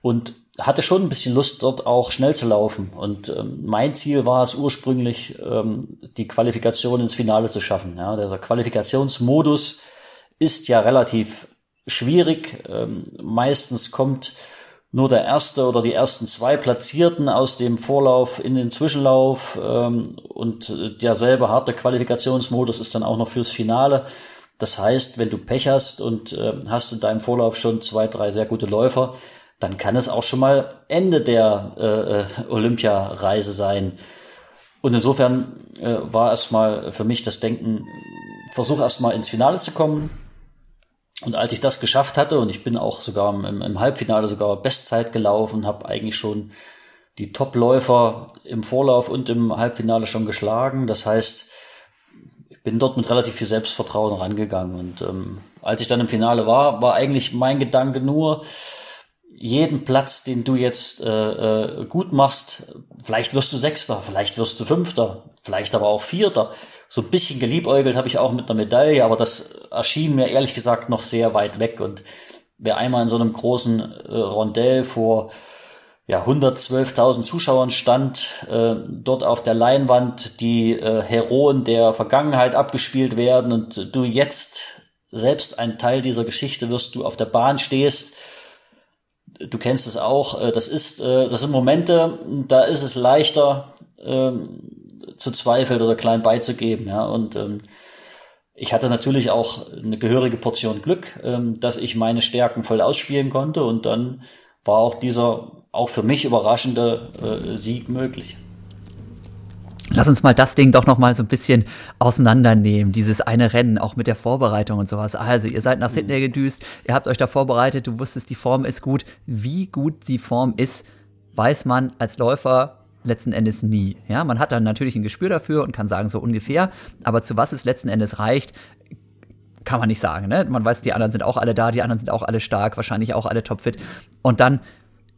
[SPEAKER 2] und hatte schon ein bisschen Lust, dort auch schnell zu laufen. Und ähm, mein Ziel war es ursprünglich, ähm, die Qualifikation ins Finale zu schaffen. Ja, dieser Qualifikationsmodus ist ja relativ schwierig. Ähm, meistens kommt nur der erste oder die ersten zwei Platzierten aus dem Vorlauf in den Zwischenlauf ähm, und derselbe harte Qualifikationsmodus ist dann auch noch fürs Finale. Das heißt, wenn du Pech hast und äh, hast in deinem Vorlauf schon zwei, drei sehr gute Läufer, dann kann es auch schon mal Ende der äh, äh Olympiareise sein. Und insofern äh, war erstmal für mich das Denken, versuch erstmal ins Finale zu kommen. Und als ich das geschafft hatte, und ich bin auch sogar im, im Halbfinale sogar Bestzeit gelaufen, habe eigentlich schon die Topläufer im Vorlauf und im Halbfinale schon geschlagen. Das heißt, ich bin dort mit relativ viel Selbstvertrauen rangegangen. Und ähm, als ich dann im Finale war, war eigentlich mein Gedanke nur, jeden Platz, den du jetzt äh, äh, gut machst, vielleicht wirst du Sechster, vielleicht wirst du Fünfter, vielleicht aber auch Vierter. So ein bisschen geliebäugelt habe ich auch mit einer Medaille, aber das erschien mir ehrlich gesagt noch sehr weit weg. Und wer einmal in so einem großen äh, Rondell vor ja, 112.000 Zuschauern stand, äh, dort auf der Leinwand die äh, Heroen der Vergangenheit abgespielt werden und du jetzt selbst ein Teil dieser Geschichte wirst, du auf der Bahn stehst du kennst es auch, äh, das ist, äh, das sind Momente, da ist es leichter ähm, zu zweifeln oder klein beizugeben, ja, und ähm, ich hatte natürlich auch eine gehörige Portion Glück, ähm, dass ich meine Stärken voll ausspielen konnte und dann war auch dieser auch für mich überraschende äh, Sieg möglich.
[SPEAKER 1] Lass uns mal das Ding doch noch mal so ein bisschen auseinandernehmen, dieses eine Rennen, auch mit der Vorbereitung und sowas. Also, ihr seid nach mhm. Sydney gedüst, ihr habt euch da vorbereitet, du wusstest, die Form ist gut. Wie gut die Form ist, weiß man als Läufer letzten Endes nie. Ja, man hat dann natürlich ein Gespür dafür und kann sagen, so ungefähr, aber zu was es letzten Endes reicht, kann man nicht sagen. Ne? Man weiß, die anderen sind auch alle da, die anderen sind auch alle stark, wahrscheinlich auch alle topfit. Und dann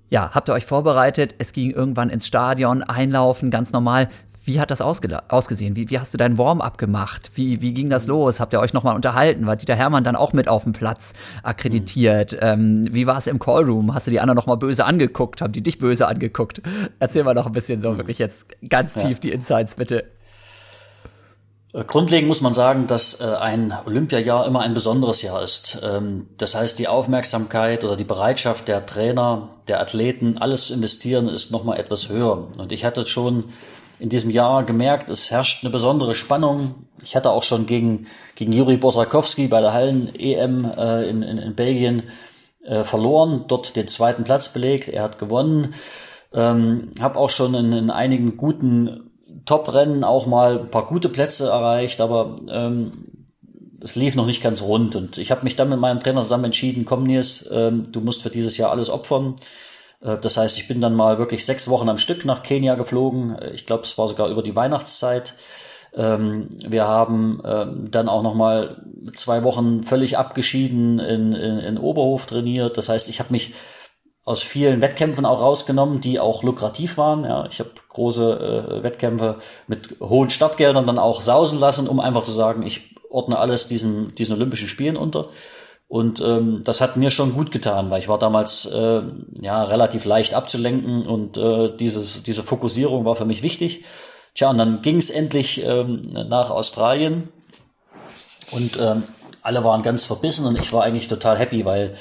[SPEAKER 1] ja, habt ihr euch vorbereitet? Es ging irgendwann ins Stadion, einlaufen, ganz normal. Wie hat das ausgesehen? Wie, wie, hast du deinen Warm-up gemacht? Wie, wie ging das los? Habt ihr euch nochmal unterhalten? War Dieter Hermann dann auch mit auf dem Platz akkreditiert? Mhm. Ähm, wie war es im Callroom? Hast du die anderen nochmal böse angeguckt? Haben die dich böse angeguckt? Erzähl mal noch ein bisschen so mhm. wirklich jetzt ganz tief ja. die Insights, bitte.
[SPEAKER 2] Äh, grundlegend muss man sagen, dass äh, ein Olympiajahr immer ein besonderes Jahr ist. Ähm, das heißt, die Aufmerksamkeit oder die Bereitschaft der Trainer, der Athleten, alles zu investieren, ist nochmal etwas höher. Und ich hatte schon in diesem Jahr gemerkt, es herrscht eine besondere Spannung. Ich hatte auch schon gegen, gegen Juri Bosakowski bei der Hallen-EM äh, in, in, in Belgien äh, verloren, dort den zweiten Platz belegt. Er hat gewonnen. Ähm, habe auch schon in, in einigen guten Top-Rennen auch mal ein paar gute Plätze erreicht, aber ähm, es lief noch nicht ganz rund. Und ich habe mich dann mit meinem Trainer zusammen entschieden, komm Nils, ähm, du musst für dieses Jahr alles opfern. Äh, das heißt, ich bin dann mal wirklich sechs Wochen am Stück nach Kenia geflogen. Äh, ich glaube, es war sogar über die Weihnachtszeit. Ähm, wir haben ähm, dann auch noch mal zwei Wochen völlig abgeschieden in, in, in Oberhof trainiert. Das heißt, ich habe mich aus vielen Wettkämpfen auch rausgenommen, die auch lukrativ waren. Ja, ich habe große äh, Wettkämpfe mit hohen Startgeldern dann auch sausen lassen, um einfach zu sagen, ich ordne alles diesen, diesen Olympischen Spielen unter. Und ähm, das hat mir schon gut getan, weil ich war damals äh, ja relativ leicht abzulenken und äh, dieses, diese Fokussierung war für mich wichtig. Tja, und dann ging es endlich ähm, nach Australien und ähm, alle waren ganz verbissen und ich war eigentlich total happy, weil,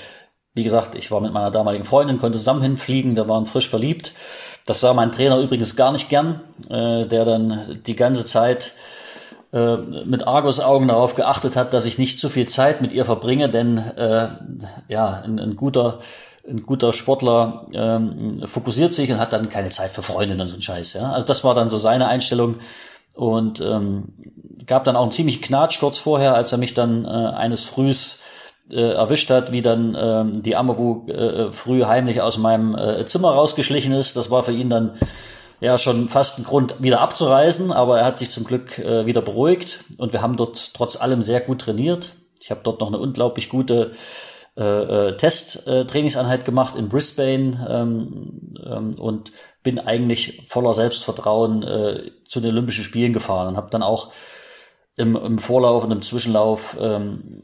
[SPEAKER 2] wie gesagt, ich war mit meiner damaligen Freundin, konnte zusammen hinfliegen, wir waren frisch verliebt. Das sah mein Trainer übrigens gar nicht gern, äh, der dann die ganze Zeit äh, mit Argus-Augen darauf geachtet hat, dass ich nicht zu viel Zeit mit ihr verbringe, denn äh, ja, ein, ein guter ein guter Sportler ähm, fokussiert sich und hat dann keine Zeit für Freundinnen und so ein Scheiß. Ja? Also das war dann so seine Einstellung und ähm, gab dann auch einen ziemlich Knatsch kurz vorher, als er mich dann äh, eines Frühs äh, erwischt hat, wie dann ähm, die Amaru äh, früh heimlich aus meinem äh, Zimmer rausgeschlichen ist. Das war für ihn dann ja schon fast ein Grund, wieder abzureisen, aber er hat sich zum Glück äh, wieder beruhigt und wir haben dort trotz allem sehr gut trainiert. Ich habe dort noch eine unglaublich gute äh, äh, Testtrainingseinheit äh, gemacht in Brisbane ähm, ähm, und bin eigentlich voller Selbstvertrauen äh, zu den Olympischen Spielen gefahren und habe dann auch im, im Vorlauf und im Zwischenlauf ähm,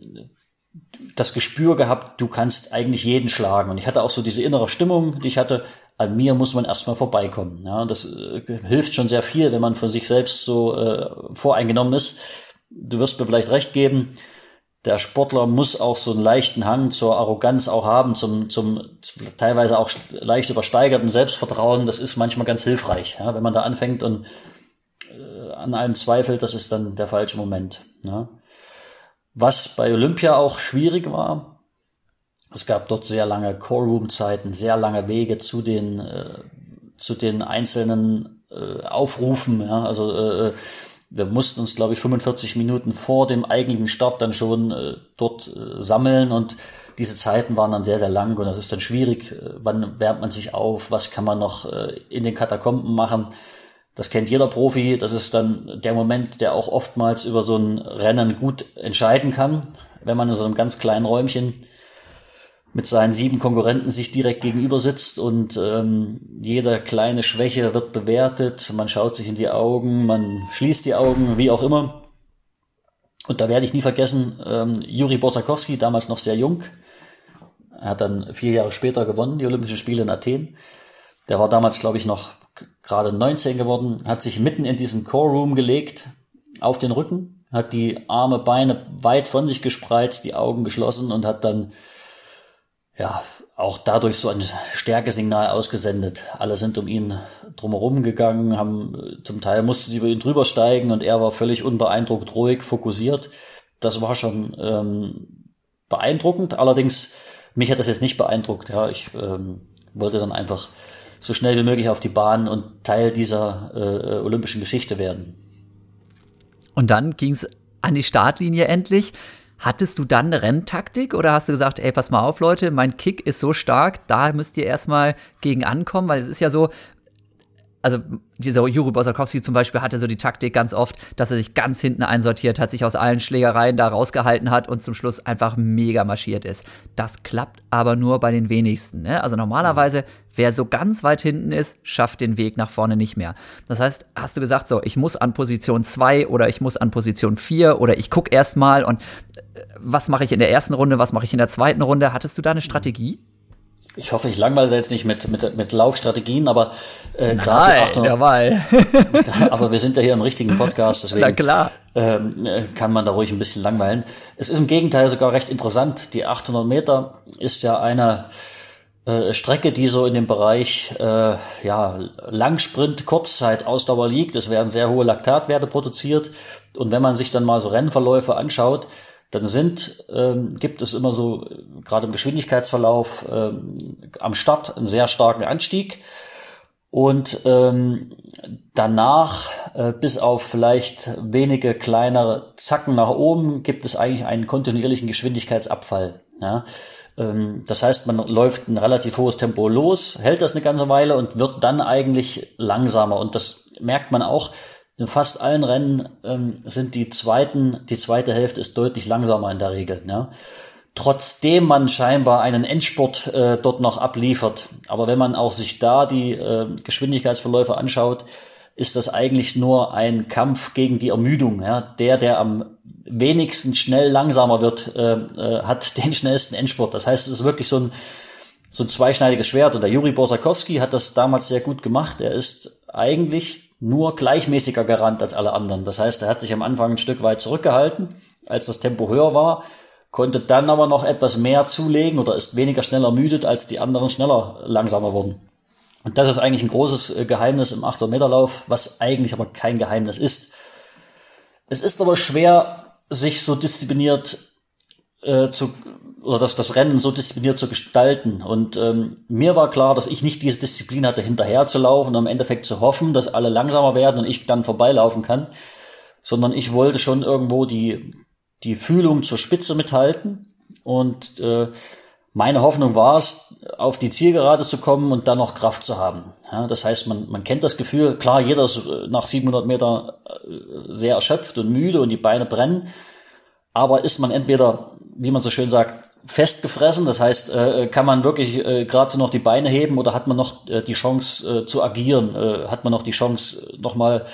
[SPEAKER 2] das Gespür gehabt, du kannst eigentlich jeden schlagen. Und ich hatte auch so diese innere Stimmung, die ich hatte, an mir muss man erstmal vorbeikommen. Ja, das äh, hilft schon sehr viel, wenn man von sich selbst so äh, voreingenommen ist. Du wirst mir vielleicht recht geben, der Sportler muss auch so einen leichten Hang zur Arroganz auch haben, zum, zum teilweise auch leicht übersteigerten Selbstvertrauen. Das ist manchmal ganz hilfreich, ja, wenn man da anfängt und äh, an einem zweifelt, das ist dann der falsche Moment. Ja. Was bei Olympia auch schwierig war, es gab dort sehr lange Core-Room-Zeiten, sehr lange Wege zu den, äh, zu den einzelnen äh, Aufrufen. Ja, also äh, wir mussten uns, glaube ich, 45 Minuten vor dem eigentlichen Start dann schon äh, dort äh, sammeln und diese Zeiten waren dann sehr, sehr lang und das ist dann schwierig. Äh, wann wärmt man sich auf? Was kann man noch äh, in den Katakomben machen? Das kennt jeder Profi. Das ist dann der Moment, der auch oftmals über so ein Rennen gut entscheiden kann, wenn man in so einem ganz kleinen Räumchen mit seinen sieben Konkurrenten sich direkt gegenüber sitzt und ähm, jede kleine Schwäche wird bewertet, man schaut sich in die Augen, man schließt die Augen, wie auch immer. Und da werde ich nie vergessen, ähm, Juri Borsakowski, damals noch sehr jung, hat dann vier Jahre später gewonnen, die Olympischen Spiele in Athen. Der war damals, glaube ich, noch gerade 19 geworden, hat sich mitten in diesen Core Room gelegt, auf den Rücken, hat die Arme, Beine weit von sich gespreizt, die Augen geschlossen und hat dann ja, auch dadurch so ein Stärkesignal ausgesendet. Alle sind um ihn drumherum gegangen, haben zum Teil mussten sie über ihn drüber steigen und er war völlig unbeeindruckt, ruhig, fokussiert. Das war schon ähm, beeindruckend. Allerdings mich hat das jetzt nicht beeindruckt. Ja, ich ähm, wollte dann einfach so schnell wie möglich auf die Bahn und Teil dieser äh, olympischen Geschichte werden.
[SPEAKER 1] Und dann ging es an die Startlinie endlich. Hattest du dann eine Renntaktik oder hast du gesagt, ey, pass mal auf, Leute, mein Kick ist so stark, da müsst ihr erstmal gegen ankommen, weil es ist ja so, also dieser Juri Bosakowski zum Beispiel hatte so die Taktik ganz oft, dass er sich ganz hinten einsortiert hat, sich aus allen Schlägereien da rausgehalten hat und zum Schluss einfach mega marschiert ist. Das klappt aber nur bei den wenigsten. Ne? Also normalerweise, wer so ganz weit hinten ist, schafft den Weg nach vorne nicht mehr. Das heißt, hast du gesagt, so, ich muss an Position 2 oder ich muss an Position 4 oder ich gucke erstmal und äh, was mache ich in der ersten Runde, was mache ich in der zweiten Runde? Hattest du da eine Strategie?
[SPEAKER 2] Ich hoffe, ich langweile jetzt nicht mit, mit, mit Laufstrategien, aber
[SPEAKER 1] äh, gerade
[SPEAKER 2] dabei. <laughs> aber wir sind ja hier im richtigen Podcast, deswegen. Ähm, äh, kann man da ruhig ein bisschen langweilen. Es ist im Gegenteil sogar recht interessant. Die 800 Meter ist ja eine äh, Strecke, die so in dem Bereich äh, ja, Langsprint, Kurzzeit, Ausdauer liegt. Es werden sehr hohe Laktatwerte produziert. Und wenn man sich dann mal so Rennverläufe anschaut, dann sind, ähm, gibt es immer so, gerade im Geschwindigkeitsverlauf, ähm, am Start einen sehr starken Anstieg. Und ähm, danach, äh, bis auf vielleicht wenige kleinere Zacken nach oben, gibt es eigentlich einen kontinuierlichen Geschwindigkeitsabfall. Ja? Ähm, das heißt, man läuft ein relativ hohes Tempo los, hält das eine ganze Weile und wird dann eigentlich langsamer. Und das merkt man auch, in fast allen Rennen ähm, sind die zweiten, die zweite Hälfte ist deutlich langsamer in der Regel. Ja. Trotzdem man scheinbar einen Endspurt äh, dort noch abliefert. Aber wenn man auch sich da die äh, Geschwindigkeitsverläufe anschaut, ist das eigentlich nur ein Kampf gegen die Ermüdung. Ja. Der, der am wenigsten schnell langsamer wird, äh, äh, hat <laughs> den schnellsten Endspurt. Das heißt, es ist wirklich so ein, so ein zweischneidiges Schwert. Und der Juri Borsakowski hat das damals sehr gut gemacht. Er ist eigentlich nur gleichmäßiger gerannt als alle anderen. Das heißt, er hat sich am Anfang ein Stück weit zurückgehalten, als das Tempo höher war, konnte dann aber noch etwas mehr zulegen oder ist weniger schnell ermüdet, als die anderen schneller langsamer wurden. Und das ist eigentlich ein großes äh, Geheimnis im 800-Meter-Lauf, was eigentlich aber kein Geheimnis ist. Es ist aber schwer, sich so diszipliniert äh, zu oder das, das Rennen so diszipliniert zu gestalten. Und ähm, mir war klar, dass ich nicht diese Disziplin hatte, hinterher zu laufen und im Endeffekt zu hoffen, dass alle langsamer werden und ich dann vorbeilaufen kann, sondern ich wollte schon irgendwo die, die Fühlung zur Spitze mithalten. Und äh, meine Hoffnung war es, auf die Zielgerade zu kommen und dann noch Kraft zu haben. Ja, das heißt, man, man kennt das Gefühl, klar, jeder ist äh, nach 700 Metern äh, sehr erschöpft und müde und die Beine brennen. Aber ist man entweder, wie man so schön sagt, festgefressen. Das heißt, äh, kann man wirklich äh, gerade so noch die Beine heben oder hat man noch äh, die Chance äh, zu agieren? Äh, hat man noch die Chance, nochmal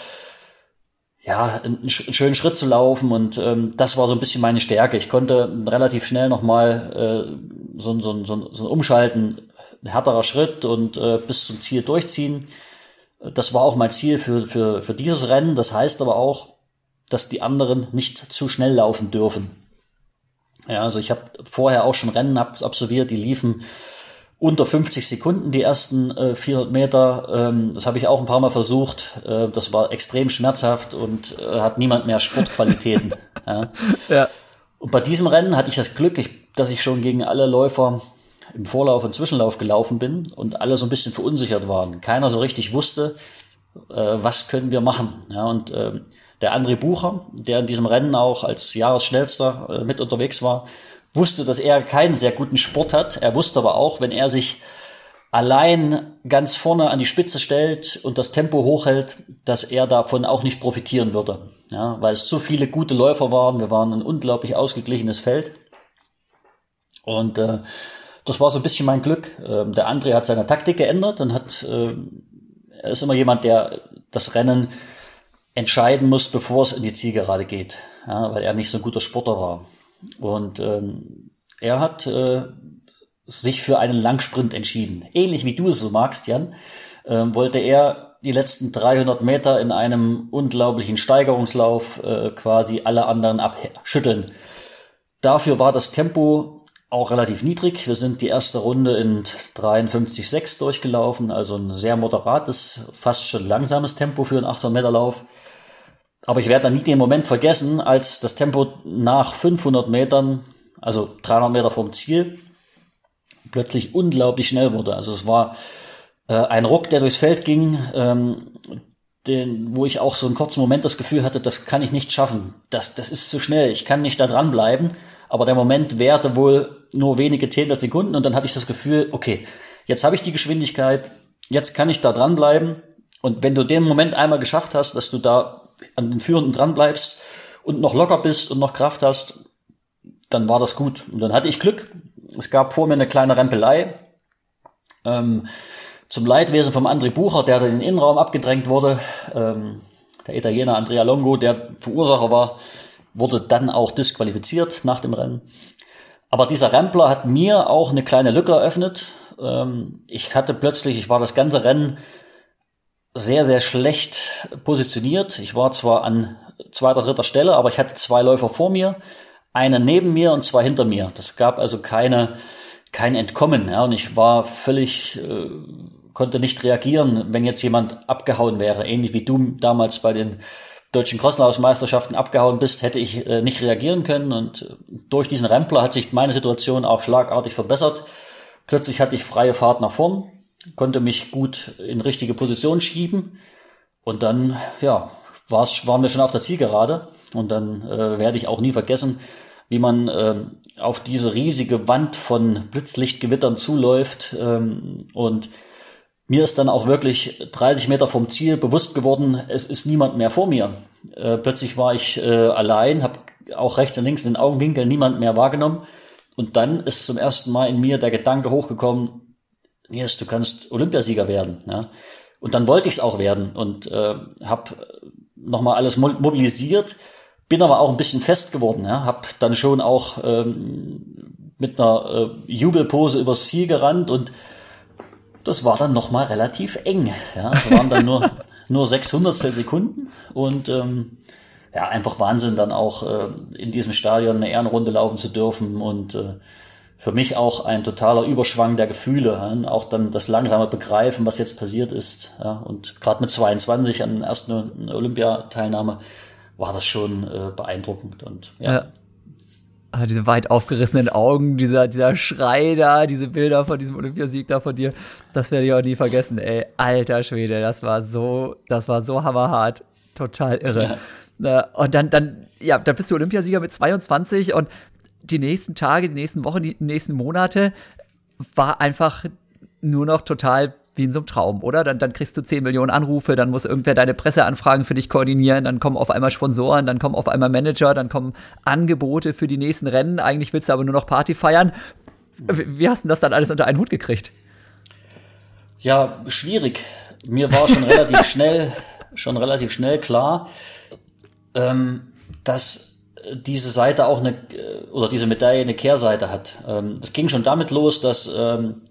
[SPEAKER 2] ja, einen, einen schönen Schritt zu laufen? Und ähm, das war so ein bisschen meine Stärke. Ich konnte relativ schnell nochmal äh, so, so, so, so ein Umschalten, ein härterer Schritt und äh, bis zum Ziel durchziehen. Das war auch mein Ziel für, für, für dieses Rennen. Das heißt aber auch, dass die anderen nicht zu schnell laufen dürfen. Ja, also ich habe vorher auch schon Rennen absolviert, die liefen unter 50 Sekunden die ersten äh, 400 Meter. Ähm, das habe ich auch ein paar Mal versucht. Äh, das war extrem schmerzhaft und äh, hat niemand mehr Sportqualitäten. <laughs> ja. ja. Und bei diesem Rennen hatte ich das Glück, ich, dass ich schon gegen alle Läufer im Vorlauf und Zwischenlauf gelaufen bin und alle so ein bisschen verunsichert waren. Keiner so richtig wusste, äh, was können wir machen. Ja, und äh, der André Bucher, der in diesem Rennen auch als Jahresschnellster äh, mit unterwegs war, wusste, dass er keinen sehr guten Sport hat. Er wusste aber auch, wenn er sich allein ganz vorne an die Spitze stellt und das Tempo hochhält, dass er davon auch nicht profitieren würde. Ja, weil es so viele gute Läufer waren. Wir waren ein unglaublich ausgeglichenes Feld. Und äh, das war so ein bisschen mein Glück. Ähm, der André hat seine Taktik geändert und hat, äh, er ist immer jemand, der das Rennen entscheiden muss, bevor es in die Zielgerade geht, ja, weil er nicht so ein guter Sportler war. Und ähm, er hat äh, sich für einen Langsprint entschieden. Ähnlich wie du es so magst, Jan, ähm, wollte er die letzten 300 Meter in einem unglaublichen Steigerungslauf äh, quasi alle anderen abschütteln. Dafür war das Tempo auch relativ niedrig. Wir sind die erste Runde in 53,6 durchgelaufen, also ein sehr moderates, fast schon langsames Tempo für einen 800 Meter Lauf. Aber ich werde dann nie den Moment vergessen, als das Tempo nach 500 Metern, also 300 Meter vom Ziel, plötzlich unglaublich schnell wurde. Also es war äh, ein Ruck, der durchs Feld ging, ähm, den, wo ich auch so einen kurzen Moment das Gefühl hatte, das kann ich nicht schaffen. Das, das ist zu schnell. Ich kann nicht da dranbleiben. Aber der Moment währte wohl nur wenige Zehntel und dann hatte ich das Gefühl, okay, jetzt habe ich die Geschwindigkeit, jetzt kann ich da dranbleiben. Und wenn du den Moment einmal geschafft hast, dass du da an den Führenden dran bleibst und noch locker bist und noch Kraft hast, dann war das gut. Und dann hatte ich Glück. Es gab vor mir eine kleine Rempelei. Ähm, zum Leidwesen vom André Bucher, der in den Innenraum abgedrängt wurde. Ähm, der Italiener Andrea Longo, der Verursacher war, wurde dann auch disqualifiziert nach dem Rennen. Aber dieser Rempler hat mir auch eine kleine Lücke eröffnet. Ähm, ich hatte plötzlich, ich war das ganze Rennen sehr, sehr schlecht positioniert. Ich war zwar an zweiter, dritter Stelle, aber ich hatte zwei Läufer vor mir, einen neben mir und zwei hinter mir. Das gab also keine, kein Entkommen. Ja, und ich war völlig, äh, konnte nicht reagieren, wenn jetzt jemand abgehauen wäre. Ähnlich wie du damals bei den deutschen Crosslaufmeisterschaften abgehauen bist, hätte ich äh, nicht reagieren können. Und äh, durch diesen Rempler hat sich meine Situation auch schlagartig verbessert. Plötzlich hatte ich freie Fahrt nach vorn konnte mich gut in richtige Position schieben. Und dann, ja, war's, waren wir schon auf der Zielgerade. Und dann äh, werde ich auch nie vergessen, wie man äh, auf diese riesige Wand von Blitzlichtgewittern zuläuft. Ähm, und mir ist dann auch wirklich 30 Meter vom Ziel bewusst geworden, es ist niemand mehr vor mir. Äh, plötzlich war ich äh, allein, habe auch rechts und links in den Augenwinkeln niemand mehr wahrgenommen. Und dann ist zum ersten Mal in mir der Gedanke hochgekommen, Nils, du kannst Olympiasieger werden. Ja? Und dann wollte ich es auch werden und äh, habe nochmal alles mobilisiert, bin aber auch ein bisschen fest geworden. Ja? Habe dann schon auch ähm, mit einer äh, Jubelpose übers Ziel gerannt und das war dann nochmal relativ eng. Ja? Es waren dann nur, <laughs> nur 600 Sekunden und ähm, ja, einfach Wahnsinn, dann auch äh, in diesem Stadion eine Ehrenrunde laufen zu dürfen und äh, für mich auch ein totaler Überschwang der Gefühle. Ja? Auch dann das langsame Begreifen, was jetzt passiert ist. Ja? Und gerade mit 22 an der ersten Olympiateilnahme war das schon äh, beeindruckend. Und ja. ja.
[SPEAKER 1] Ah, diese weit aufgerissenen Augen, dieser, dieser Schrei da, diese Bilder von diesem Olympiasieg da von dir, das werde ich auch nie vergessen, ey. Alter Schwede, das war so, das war so hammerhart. Total irre. Ja. Und dann, dann, ja, da bist du Olympiasieger mit 22 und die nächsten Tage, die nächsten Wochen, die nächsten Monate war einfach nur noch total wie in so einem Traum, oder? Dann, dann kriegst du 10 Millionen Anrufe, dann muss irgendwer deine Presseanfragen für dich koordinieren, dann kommen auf einmal Sponsoren, dann kommen auf einmal Manager, dann kommen Angebote für die nächsten Rennen. Eigentlich willst du aber nur noch Party feiern. Wie hast du das dann alles unter einen Hut gekriegt?
[SPEAKER 2] Ja, schwierig. Mir war schon relativ <laughs> schnell, schon relativ schnell klar, ähm, dass diese Seite auch eine, äh, oder diese Medaille eine Kehrseite hat. Ähm, das ging schon damit los, dass ähm,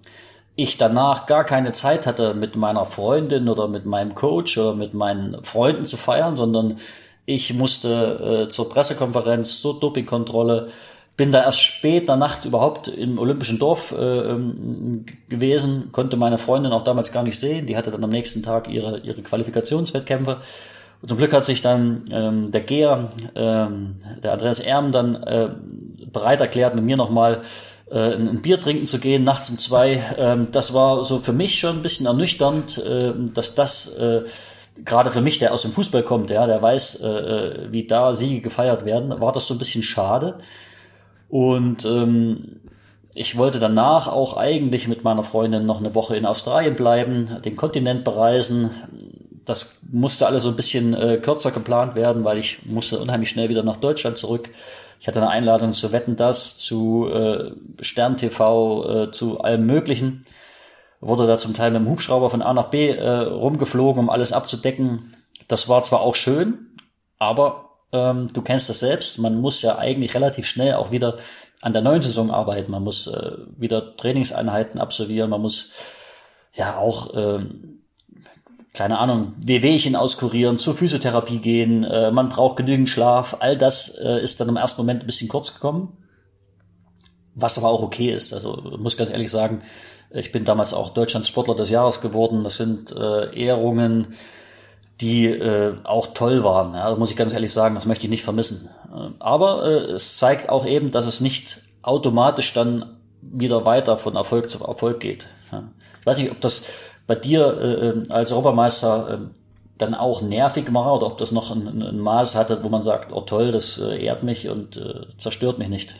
[SPEAKER 2] ich danach gar keine Zeit hatte, mit meiner Freundin oder mit meinem Coach oder mit meinen Freunden zu feiern, sondern ich musste äh, zur Pressekonferenz, zur Dopingkontrolle, bin da erst spät der Nacht überhaupt im Olympischen Dorf äh, ähm, gewesen, konnte meine Freundin auch damals gar nicht sehen. Die hatte dann am nächsten Tag ihre, ihre Qualifikationswettkämpfe. Und zum Glück hat sich dann ähm, der Geher, ähm, der Andreas Erm, dann äh, bereit erklärt, mit mir nochmal ein, ein Bier trinken zu gehen, nachts um zwei. Ähm, das war so für mich schon ein bisschen ernüchternd, äh, dass das äh, gerade für mich, der aus dem Fußball kommt, ja, der weiß, äh, äh wie da Siege gefeiert werden, war das so ein bisschen schade. Und ähm, ich wollte danach auch eigentlich mit meiner Freundin noch eine Woche in Australien bleiben, den Kontinent bereisen. Das musste alles so ein bisschen äh, kürzer geplant werden, weil ich musste unheimlich schnell wieder nach Deutschland zurück. Ich hatte eine Einladung zu Wetten das, zu äh, Stern TV, äh, zu allem Möglichen. Wurde da zum Teil mit dem Hubschrauber von A nach B äh, rumgeflogen, um alles abzudecken. Das war zwar auch schön, aber ähm, du kennst das selbst. Man muss ja eigentlich relativ schnell auch wieder an der neuen Saison arbeiten. Man muss äh, wieder Trainingseinheiten absolvieren. Man muss ja auch, ähm, keine Ahnung, Wehwehchen auskurieren, zur Physiotherapie gehen. Äh, man braucht genügend Schlaf. All das äh, ist dann im ersten Moment ein bisschen kurz gekommen. Was aber auch okay ist. Also muss ganz ehrlich sagen, ich bin damals auch Deutschlands Sportler des Jahres geworden. Das sind äh, Ehrungen, die äh, auch toll waren. Ja, muss ich ganz ehrlich sagen, das möchte ich nicht vermissen. Äh, aber äh, es zeigt auch eben, dass es nicht automatisch dann wieder weiter von Erfolg zu Erfolg geht. Ja. Ich weiß nicht, ob das bei dir äh, äh als Europameister äh, dann auch nervig war oder ob das noch ein, ein Maß hatte, wo man sagt, oh toll, das äh, ehrt mich und äh, zerstört mich nicht.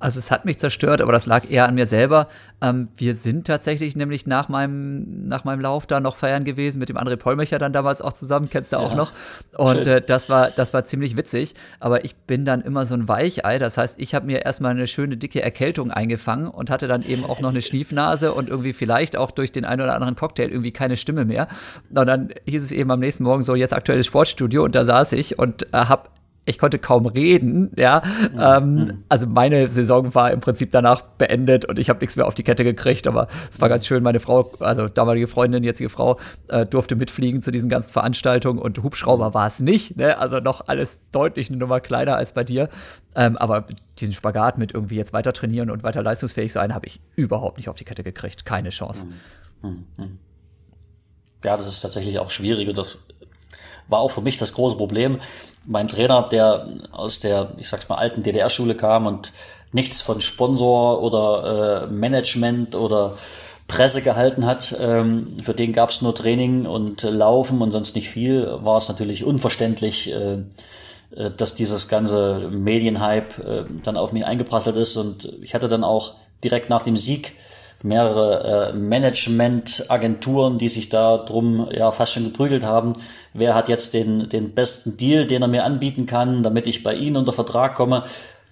[SPEAKER 1] Also es hat mich zerstört, aber das lag eher an mir selber. Ähm, wir sind tatsächlich nämlich nach meinem, nach meinem Lauf da noch feiern gewesen, mit dem André Pollmecher dann damals auch zusammen, kennst du ja, auch noch. Und äh, das, war, das war ziemlich witzig. Aber ich bin dann immer so ein Weichei. Das heißt, ich habe mir erstmal eine schöne dicke Erkältung eingefangen und hatte dann eben auch noch eine Schniefnase und irgendwie vielleicht auch durch den einen oder anderen Cocktail irgendwie keine Stimme mehr. Und dann hieß es eben am nächsten Morgen so, jetzt aktuelles Sportstudio und da saß ich und äh, habe ich konnte kaum reden, ja. Mhm. Ähm, mhm. also meine Saison war im Prinzip danach beendet und ich habe nichts mehr auf die Kette gekriegt, aber es war ganz schön. Meine Frau, also damalige Freundin, jetzige Frau, äh, durfte mitfliegen zu diesen ganzen Veranstaltungen und Hubschrauber war es nicht, ne? Also noch alles deutlich eine Nummer kleiner als bei dir. Ähm, aber diesen Spagat mit irgendwie jetzt weiter trainieren und weiter leistungsfähig sein, habe ich überhaupt nicht auf die Kette gekriegt. Keine Chance. Mhm.
[SPEAKER 2] Ja, das ist tatsächlich auch schwierig und das war auch für mich das große Problem. Mein Trainer, der aus der, ich sag's mal, alten DDR-Schule kam und nichts von Sponsor oder äh, Management oder Presse gehalten hat, ähm, für den gab's nur Training und Laufen und sonst nicht viel, war es natürlich unverständlich, äh, äh, dass dieses ganze Medienhype äh, dann auf mich eingeprasselt ist. Und ich hatte dann auch direkt nach dem Sieg mehrere äh, Management-Agenturen, die sich da drum ja fast schon geprügelt haben. Wer hat jetzt den, den besten Deal, den er mir anbieten kann, damit ich bei Ihnen unter Vertrag komme?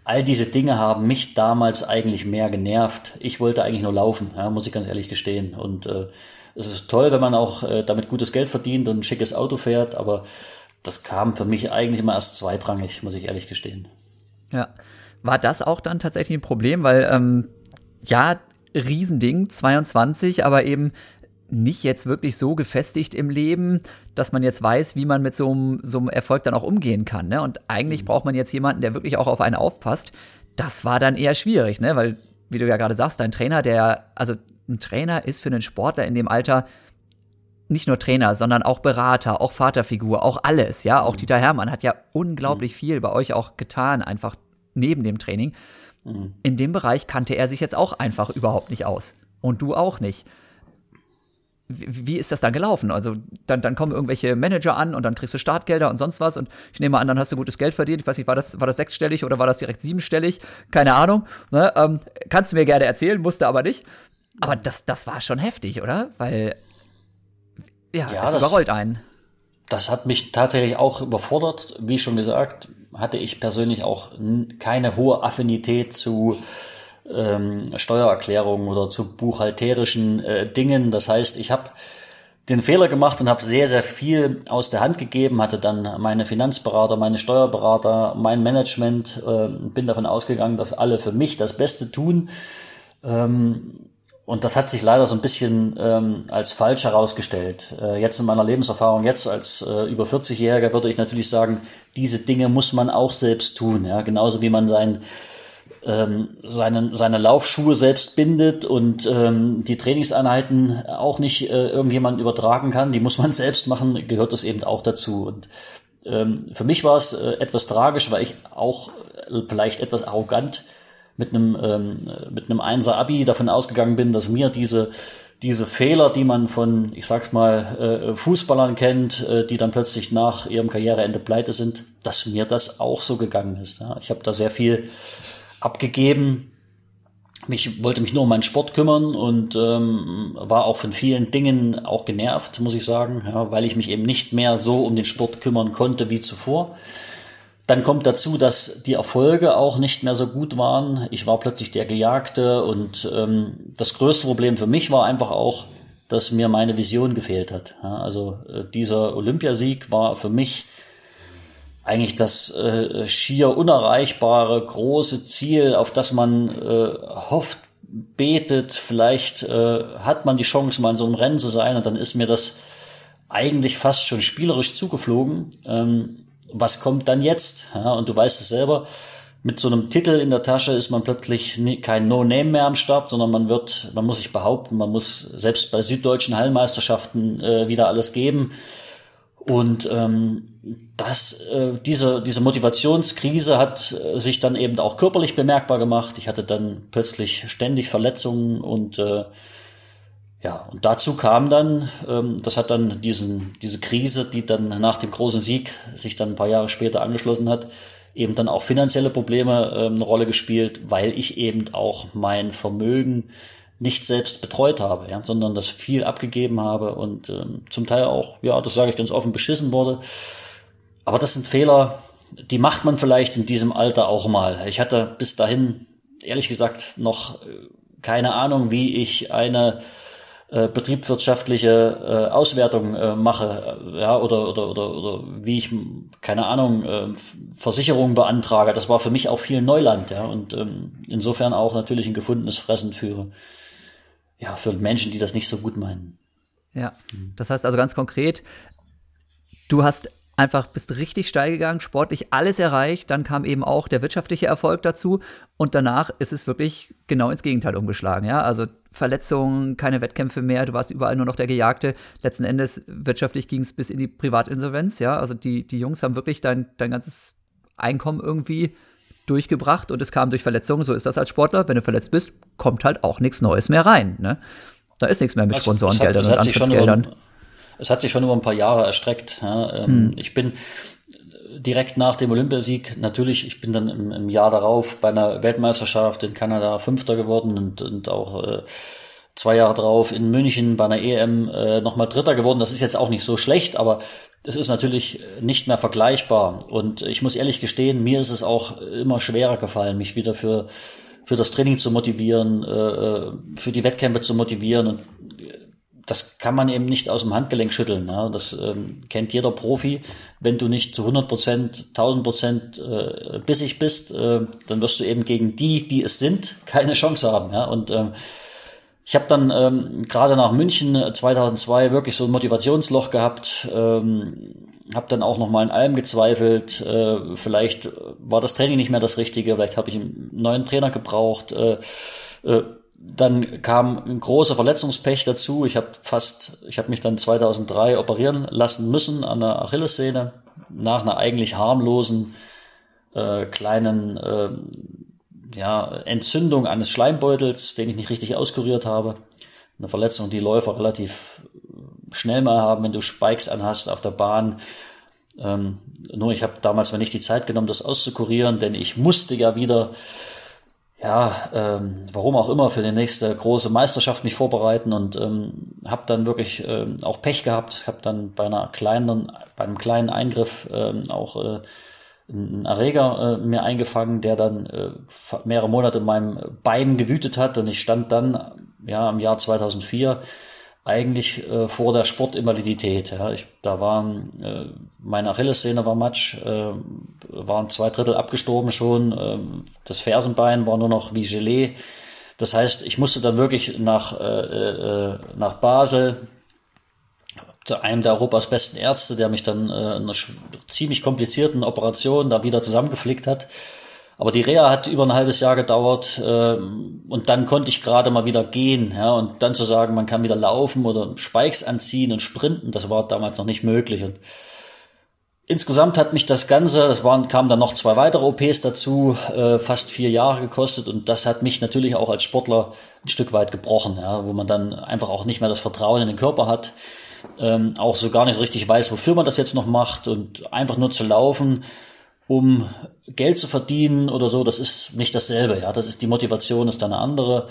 [SPEAKER 2] All diese Dinge haben mich damals eigentlich mehr genervt. Ich wollte eigentlich nur laufen, ja, muss ich ganz ehrlich gestehen. Und äh, es ist toll, wenn man auch äh, damit gutes Geld verdient und ein schickes Auto fährt, aber das kam für mich eigentlich immer erst zweitrangig, muss ich ehrlich gestehen.
[SPEAKER 1] Ja. War das auch dann tatsächlich ein Problem? Weil, ähm, ja, Riesending, 22, aber eben nicht jetzt wirklich so gefestigt im Leben, dass man jetzt weiß, wie man mit so einem, so einem Erfolg dann auch umgehen kann. Ne? Und eigentlich mhm. braucht man jetzt jemanden, der wirklich auch auf einen aufpasst. Das war dann eher schwierig, ne? weil, wie du ja gerade sagst, dein Trainer, der, also ein Trainer ist für einen Sportler in dem Alter nicht nur Trainer, sondern auch Berater, auch Vaterfigur, auch alles, ja. Auch mhm. Dieter Hermann hat ja unglaublich mhm. viel bei euch auch getan, einfach neben dem Training. Mhm. In dem Bereich kannte er sich jetzt auch einfach überhaupt nicht aus. Und du auch nicht. Wie, wie ist das dann gelaufen? Also, dann, dann kommen irgendwelche Manager an und dann kriegst du Startgelder und sonst was. Und ich nehme an, dann hast du gutes Geld verdient. Ich weiß nicht, war das, war das sechsstellig oder war das direkt siebenstellig? Keine Ahnung. Ne? Ähm, kannst du mir gerne erzählen, musste aber nicht. Aber das, das war schon heftig, oder? Weil, ja, ja das, das überrollt einen.
[SPEAKER 2] Das hat mich tatsächlich auch überfordert. Wie schon gesagt, hatte ich persönlich auch keine hohe Affinität zu ähm, Steuererklärungen oder zu buchhalterischen äh, Dingen. Das heißt, ich habe den Fehler gemacht und habe sehr, sehr viel aus der Hand gegeben, hatte dann meine Finanzberater, meine Steuerberater, mein Management, äh, bin davon ausgegangen, dass alle für mich das Beste tun. Ähm, und das hat sich leider so ein bisschen ähm, als falsch herausgestellt. Äh, jetzt in meiner Lebenserfahrung, jetzt als äh, über 40-Jähriger würde ich natürlich sagen, diese Dinge muss man auch selbst tun. Ja? Genauso wie man sein ähm, seinen, seine Laufschuhe selbst bindet und ähm, die Trainingseinheiten auch nicht äh, irgendjemand übertragen kann, die muss man <laughs> selbst machen, gehört das eben auch dazu. Und ähm, für mich war es äh, etwas tragisch, weil ich auch äh, vielleicht etwas arrogant mit einem ähm, mit einem Einser Abi davon ausgegangen bin, dass mir diese diese Fehler, die man von, ich sag's mal, äh, Fußballern kennt, äh, die dann plötzlich nach ihrem Karriereende pleite sind, dass mir das auch so gegangen ist. Ja. Ich habe da sehr viel abgegeben. Ich wollte mich nur um meinen Sport kümmern und ähm, war auch von vielen Dingen auch genervt, muss ich sagen, ja, weil ich mich eben nicht mehr so um den Sport kümmern konnte wie zuvor. Dann kommt dazu, dass die Erfolge auch nicht mehr so gut waren. Ich war plötzlich der Gejagte und ähm, das größte Problem für mich war einfach auch, dass mir meine Vision gefehlt hat. Ja, also äh, dieser Olympiasieg war für mich eigentlich das äh, schier unerreichbare große Ziel, auf das man äh, hofft, betet. Vielleicht äh, hat man die Chance, mal in so einem Rennen zu sein und dann ist mir das eigentlich fast schon spielerisch zugeflogen. Ähm, was kommt dann jetzt? Ja, und du weißt es selber, mit so einem Titel in der Tasche ist man plötzlich kein No-Name mehr am Start, sondern man wird, man muss sich behaupten, man muss selbst bei süddeutschen Hallenmeisterschaften äh, wieder alles geben. Und ähm, das, äh, diese, diese Motivationskrise hat äh, sich dann eben auch körperlich bemerkbar gemacht. Ich hatte dann plötzlich ständig Verletzungen und äh, ja, und dazu kam dann, ähm, das hat dann diesen, diese Krise, die dann nach dem großen Sieg sich dann ein paar Jahre später angeschlossen hat, eben dann auch finanzielle Probleme ähm, eine Rolle gespielt, weil ich eben auch mein Vermögen nicht selbst betreut habe, ja, sondern das viel abgegeben habe und ähm, zum Teil auch, ja, das sage ich ganz offen, beschissen wurde. Aber das sind Fehler, die macht man vielleicht in diesem Alter auch mal. Ich hatte bis dahin, ehrlich gesagt, noch äh, keine Ahnung, wie ich eine äh, betriebswirtschaftliche äh, Auswertung äh, mache, äh, ja, oder, oder, oder, oder wie ich, keine Ahnung, äh, Versicherungen beantrage. Das war für mich auch viel Neuland, ja, und ähm, insofern auch natürlich ein gefundenes Fressen für, ja, für Menschen, die das nicht so gut meinen.
[SPEAKER 1] Ja, das heißt also ganz konkret, du hast einfach bist richtig steil gegangen, sportlich alles erreicht, dann kam eben auch der wirtschaftliche Erfolg dazu und danach ist es wirklich genau ins Gegenteil umgeschlagen, ja? Also Verletzungen, keine Wettkämpfe mehr, du warst überall nur noch der Gejagte. Letzten Endes wirtschaftlich ging es bis in die Privatinsolvenz, ja? Also die die Jungs haben wirklich dein dein ganzes Einkommen irgendwie durchgebracht und es kam durch Verletzungen, so ist das als Sportler, wenn du verletzt bist, kommt halt auch nichts Neues mehr rein, ne? Da ist nichts mehr mit Sponsorengeldern und Antrittsgeldern
[SPEAKER 2] es hat sich schon über ein paar Jahre erstreckt. Ja. Ähm, hm. Ich bin direkt nach dem Olympiasieg, natürlich, ich bin dann im, im, Jahr darauf bei einer Weltmeisterschaft in Kanada Fünfter geworden und, und auch äh, zwei Jahre drauf in München bei einer EM äh, nochmal Dritter geworden. Das ist jetzt auch nicht so schlecht, aber es ist natürlich nicht mehr vergleichbar. Und ich muss ehrlich gestehen, mir ist es auch immer schwerer gefallen, mich wieder für, für das Training zu motivieren, äh, äh für die Wettkämpfe zu motivieren. Und das kann man eben nicht aus dem Handgelenk schütteln. Ja. Das ähm, kennt jeder Profi. Wenn du nicht zu 100 Prozent, 1000 Prozent äh, bissig bist, äh, dann wirst du eben gegen die, die es sind, keine Chance haben. Ja. Und ähm, ich habe dann ähm, gerade nach München 2002 wirklich so ein Motivationsloch gehabt. Ähm, habe dann auch noch mal in allem gezweifelt. Äh, vielleicht war das Training nicht mehr das Richtige. Vielleicht habe ich einen neuen Trainer gebraucht. Äh, äh, dann kam ein großer Verletzungspech dazu. Ich habe fast, ich habe mich dann 2003 operieren lassen müssen an der Achillessehne nach einer eigentlich harmlosen äh, kleinen äh, ja, Entzündung eines Schleimbeutels, den ich nicht richtig auskuriert habe. Eine Verletzung, die Läufer relativ schnell mal haben, wenn du Spikes anhast auf der Bahn. Ähm, nur ich habe damals mir nicht die Zeit genommen, das auszukurieren, denn ich musste ja wieder ja, ähm, warum auch immer, für die nächste große Meisterschaft mich vorbereiten und ähm, habe dann wirklich ähm, auch Pech gehabt. Habe dann bei einer kleinen, bei einem kleinen Eingriff ähm, auch äh, einen Erreger äh, mir eingefangen, der dann äh, mehrere Monate in meinem Bein gewütet hat und ich stand dann ja im Jahr 2004 eigentlich äh, vor der Sportinvalidität. Ja. Ich, da waren äh, meine Achillessehne war matsch, äh, waren zwei Drittel abgestorben schon, äh, das Fersenbein war nur noch wie Gelee. Das heißt, ich musste dann wirklich nach, äh, äh, nach Basel zu einem der Europas besten Ärzte, der mich dann äh, in einer ziemlich komplizierten Operation da wieder zusammengeflickt hat. Aber die Reha hat über ein halbes Jahr gedauert äh, und dann konnte ich gerade mal wieder gehen. Ja, und dann zu sagen, man kann wieder laufen oder Spikes anziehen und sprinten, das war damals noch nicht möglich. Und insgesamt hat mich das Ganze, es waren, kamen dann noch zwei weitere OPs dazu, äh, fast vier Jahre gekostet und das hat mich natürlich auch als Sportler ein Stück weit gebrochen, ja, wo man dann einfach auch nicht mehr das Vertrauen in den Körper hat, ähm, auch so gar nicht so richtig weiß, wofür man das jetzt noch macht und einfach nur zu laufen um Geld zu verdienen oder so, das ist nicht dasselbe. Ja, das ist die Motivation, ist dann eine andere.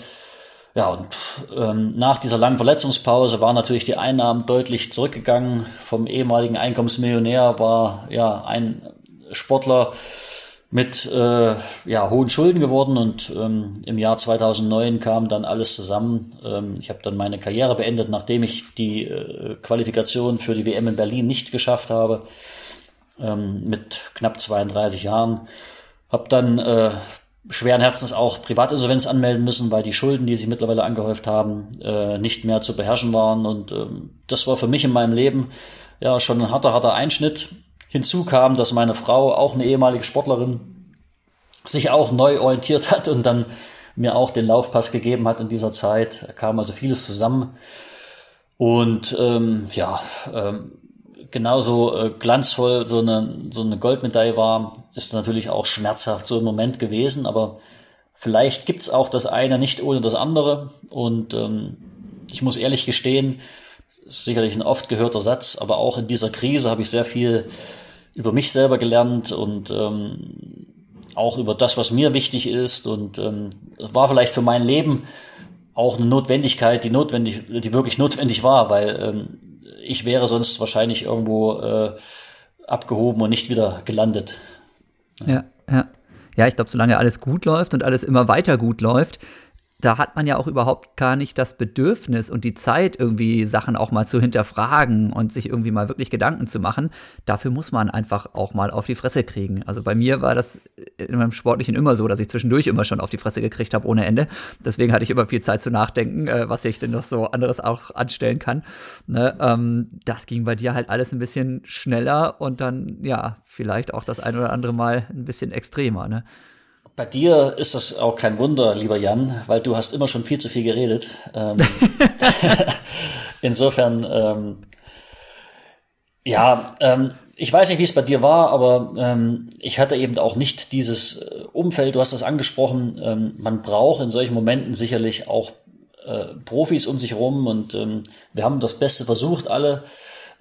[SPEAKER 2] Ja, und ähm, nach dieser langen Verletzungspause waren natürlich die Einnahmen deutlich zurückgegangen. Vom ehemaligen Einkommensmillionär war ja ein Sportler mit äh, ja, hohen Schulden geworden und ähm, im Jahr 2009 kam dann alles zusammen. Ähm, ich habe dann meine Karriere beendet, nachdem ich die äh, Qualifikation für die WM in Berlin nicht geschafft habe ähm, mit knapp 32 Jahren. Hab dann äh, schweren Herzens auch Privatinsolvenz anmelden müssen, weil die Schulden, die sich mittlerweile angehäuft haben, äh, nicht mehr zu beherrschen waren. Und ähm, das war für mich in meinem Leben ja schon ein harter, harter Einschnitt. Hinzu kam, dass meine Frau, auch eine ehemalige Sportlerin, sich auch neu orientiert hat und dann mir auch den Laufpass gegeben hat in dieser Zeit. Da kam also vieles zusammen. Und ähm, ja, ähm, genauso äh, glanzvoll so eine, so eine Goldmedaille war, ist natürlich auch schmerzhaft so ein Moment gewesen, aber vielleicht gibt's auch das eine nicht ohne das andere. Und ähm, ich muss ehrlich gestehen, sicherlich ein oft gehörter Satz, aber auch in dieser Krise habe ich sehr viel über mich selber gelernt und ähm, auch über das, was mir wichtig ist. Und ähm, war vielleicht für mein Leben auch eine Notwendigkeit, die notwendig, die wirklich notwendig war, weil ähm, ich wäre sonst wahrscheinlich irgendwo äh, abgehoben und nicht wieder gelandet.
[SPEAKER 1] Ja, ja. Ja, ich glaube, solange alles gut läuft und alles immer weiter gut läuft, da hat man ja auch überhaupt gar nicht das Bedürfnis und die Zeit, irgendwie Sachen auch mal zu hinterfragen und sich irgendwie mal wirklich Gedanken zu machen. Dafür muss man einfach auch mal auf die Fresse kriegen. Also bei mir war das in meinem Sportlichen immer so, dass ich zwischendurch immer schon auf die Fresse gekriegt habe ohne Ende. Deswegen hatte ich immer viel Zeit zu nachdenken, äh, was ich denn noch so anderes auch anstellen kann. Ne? Ähm, das ging bei dir halt alles ein bisschen schneller und dann, ja, vielleicht auch das ein oder andere Mal ein bisschen extremer. Ne?
[SPEAKER 2] Bei dir ist das auch kein Wunder, lieber Jan, weil du hast immer schon viel zu viel geredet. Ähm, <laughs> insofern, ähm, ja, ähm, ich weiß nicht, wie es bei dir war, aber ähm, ich hatte eben auch nicht dieses äh, Umfeld. Du hast das angesprochen. Ähm, man braucht in solchen Momenten sicherlich auch äh, Profis um sich rum und ähm, wir haben das Beste versucht, alle.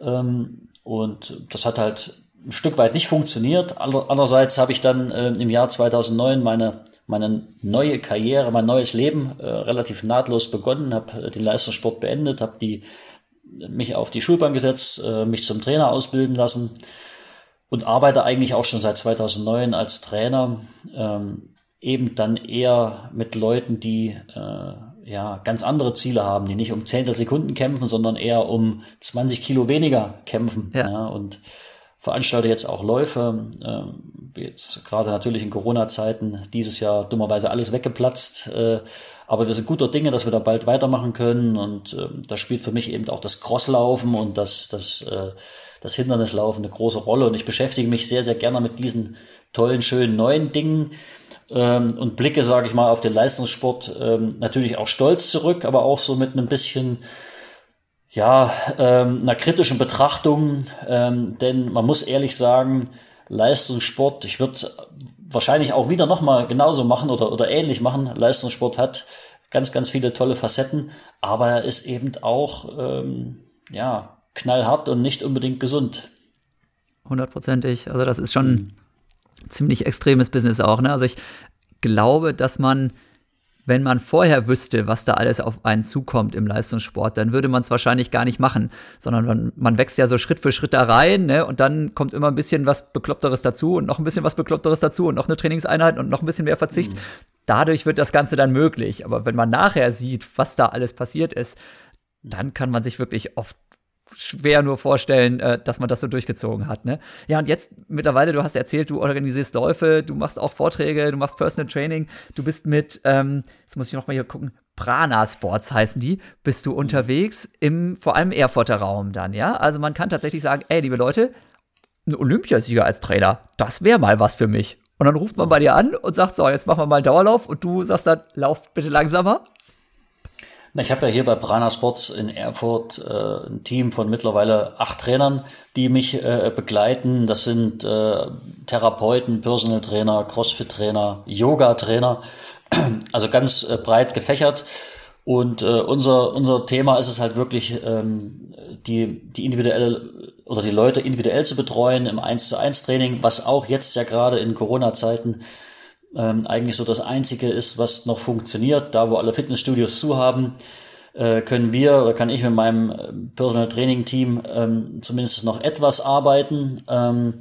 [SPEAKER 2] Ähm, und das hat halt ein Stück weit nicht funktioniert. Andererseits habe ich dann äh, im Jahr 2009 meine, meine neue Karriere, mein neues Leben äh, relativ nahtlos begonnen, habe äh, den Leistungssport beendet, habe die mich auf die Schulbank gesetzt, äh, mich zum Trainer ausbilden lassen und arbeite eigentlich auch schon seit 2009 als Trainer, ähm, eben dann eher mit Leuten, die äh, ja ganz andere Ziele haben, die nicht um Zehntel Sekunden kämpfen, sondern eher um 20 Kilo weniger kämpfen. Ja. ja und veranstalte jetzt auch Läufe. Ähm, jetzt gerade natürlich in Corona-Zeiten dieses Jahr dummerweise alles weggeplatzt. Äh, aber wir sind guter Dinge, dass wir da bald weitermachen können. Und äh, da spielt für mich eben auch das Crosslaufen und das, das, äh, das Hindernislaufen eine große Rolle. Und ich beschäftige mich sehr, sehr gerne mit diesen tollen, schönen neuen Dingen ähm, und blicke, sage ich mal, auf den Leistungssport ähm, natürlich auch stolz zurück, aber auch so mit einem bisschen ja, ähm, einer kritischen Betrachtung, ähm, denn man muss ehrlich sagen, Leistungssport, ich würde wahrscheinlich auch wieder nochmal genauso machen oder, oder ähnlich machen. Leistungssport hat ganz, ganz viele tolle Facetten, aber er ist eben auch, ähm, ja, knallhart und nicht unbedingt gesund.
[SPEAKER 1] Hundertprozentig. Also das ist schon mhm. ziemlich extremes Business auch. Ne? Also ich glaube, dass man wenn man vorher wüsste, was da alles auf einen zukommt im Leistungssport, dann würde man es wahrscheinlich gar nicht machen, sondern man, man, wächst ja so Schritt für Schritt da rein, ne? Und dann kommt immer ein bisschen was Bekloppteres dazu und noch ein bisschen was Bekloppteres dazu und noch eine Trainingseinheit und noch ein bisschen mehr Verzicht. Mhm. Dadurch wird das Ganze dann möglich. Aber wenn man nachher sieht, was da alles passiert ist, dann kann man sich wirklich oft schwer nur vorstellen, äh, dass man das so durchgezogen hat. Ne? Ja, und jetzt mittlerweile, du hast erzählt, du organisierst Läufe, du machst auch Vorträge, du machst Personal Training, du bist mit, ähm, jetzt muss ich noch mal hier gucken, Prana Sports heißen die, bist du unterwegs im vor allem Erfurter Raum dann, ja? Also man kann tatsächlich sagen, ey, liebe Leute, ein Olympiasieger als Trainer, das wäre mal was für mich. Und dann ruft man bei dir an und sagt, so, jetzt machen wir mal einen Dauerlauf und du sagst dann, lauf bitte langsamer.
[SPEAKER 2] Ich habe ja hier bei Prana Sports in Erfurt äh, ein Team von mittlerweile acht Trainern, die mich äh, begleiten. Das sind äh, Therapeuten, Personal Trainer, Crossfit-Trainer, Yoga-Trainer, <clears throat> also ganz äh, breit gefächert. Und äh, unser, unser Thema ist es halt wirklich, ähm, die, die individuelle oder die Leute individuell zu betreuen im 1 zu 1 Training, was auch jetzt ja gerade in Corona-Zeiten ähm, eigentlich so das Einzige ist, was noch funktioniert. Da, wo alle Fitnessstudios zu haben, äh, können wir oder kann ich mit meinem äh, Personal Training Team ähm, zumindest noch etwas arbeiten. Ähm,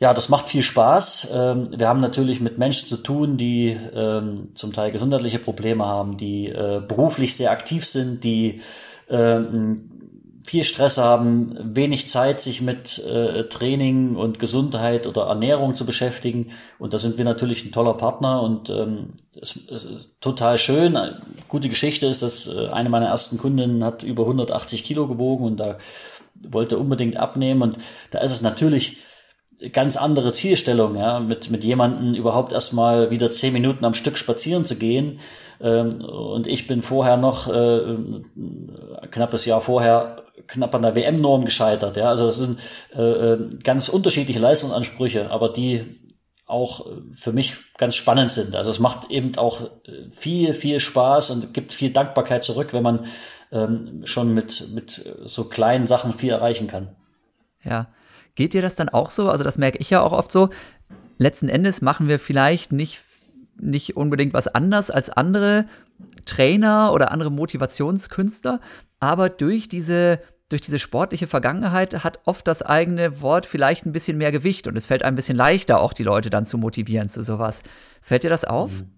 [SPEAKER 2] ja, das macht viel Spaß. Ähm, wir haben natürlich mit Menschen zu tun, die ähm, zum Teil gesundheitliche Probleme haben, die äh, beruflich sehr aktiv sind, die ähm, viel Stress haben, wenig Zeit, sich mit äh, Training und Gesundheit oder Ernährung zu beschäftigen. Und da sind wir natürlich ein toller Partner und ähm, es, es ist total schön. Gute Geschichte ist, dass äh, eine meiner ersten Kundinnen hat über 180 Kilo gewogen und da wollte unbedingt abnehmen. Und da ist es natürlich ganz andere Zielstellung, ja, mit, mit jemanden überhaupt erstmal wieder zehn Minuten am Stück spazieren zu gehen. Ähm, und ich bin vorher noch, äh, knappes Jahr vorher, knapp an der WM-Norm gescheitert. Ja, also das sind äh, äh, ganz unterschiedliche Leistungsansprüche, aber die auch für mich ganz spannend sind. Also es macht eben auch viel, viel Spaß und gibt viel Dankbarkeit zurück, wenn man ähm, schon mit, mit so kleinen Sachen viel erreichen kann.
[SPEAKER 1] Ja, Geht dir das dann auch so? Also das merke ich ja auch oft so. Letzten Endes machen wir vielleicht nicht, nicht unbedingt was anders als andere Trainer oder andere Motivationskünstler, aber durch diese durch diese sportliche Vergangenheit hat oft das eigene Wort vielleicht ein bisschen mehr Gewicht und es fällt einem ein bisschen leichter, auch die Leute dann zu motivieren zu sowas. Fällt dir das auf? Mhm.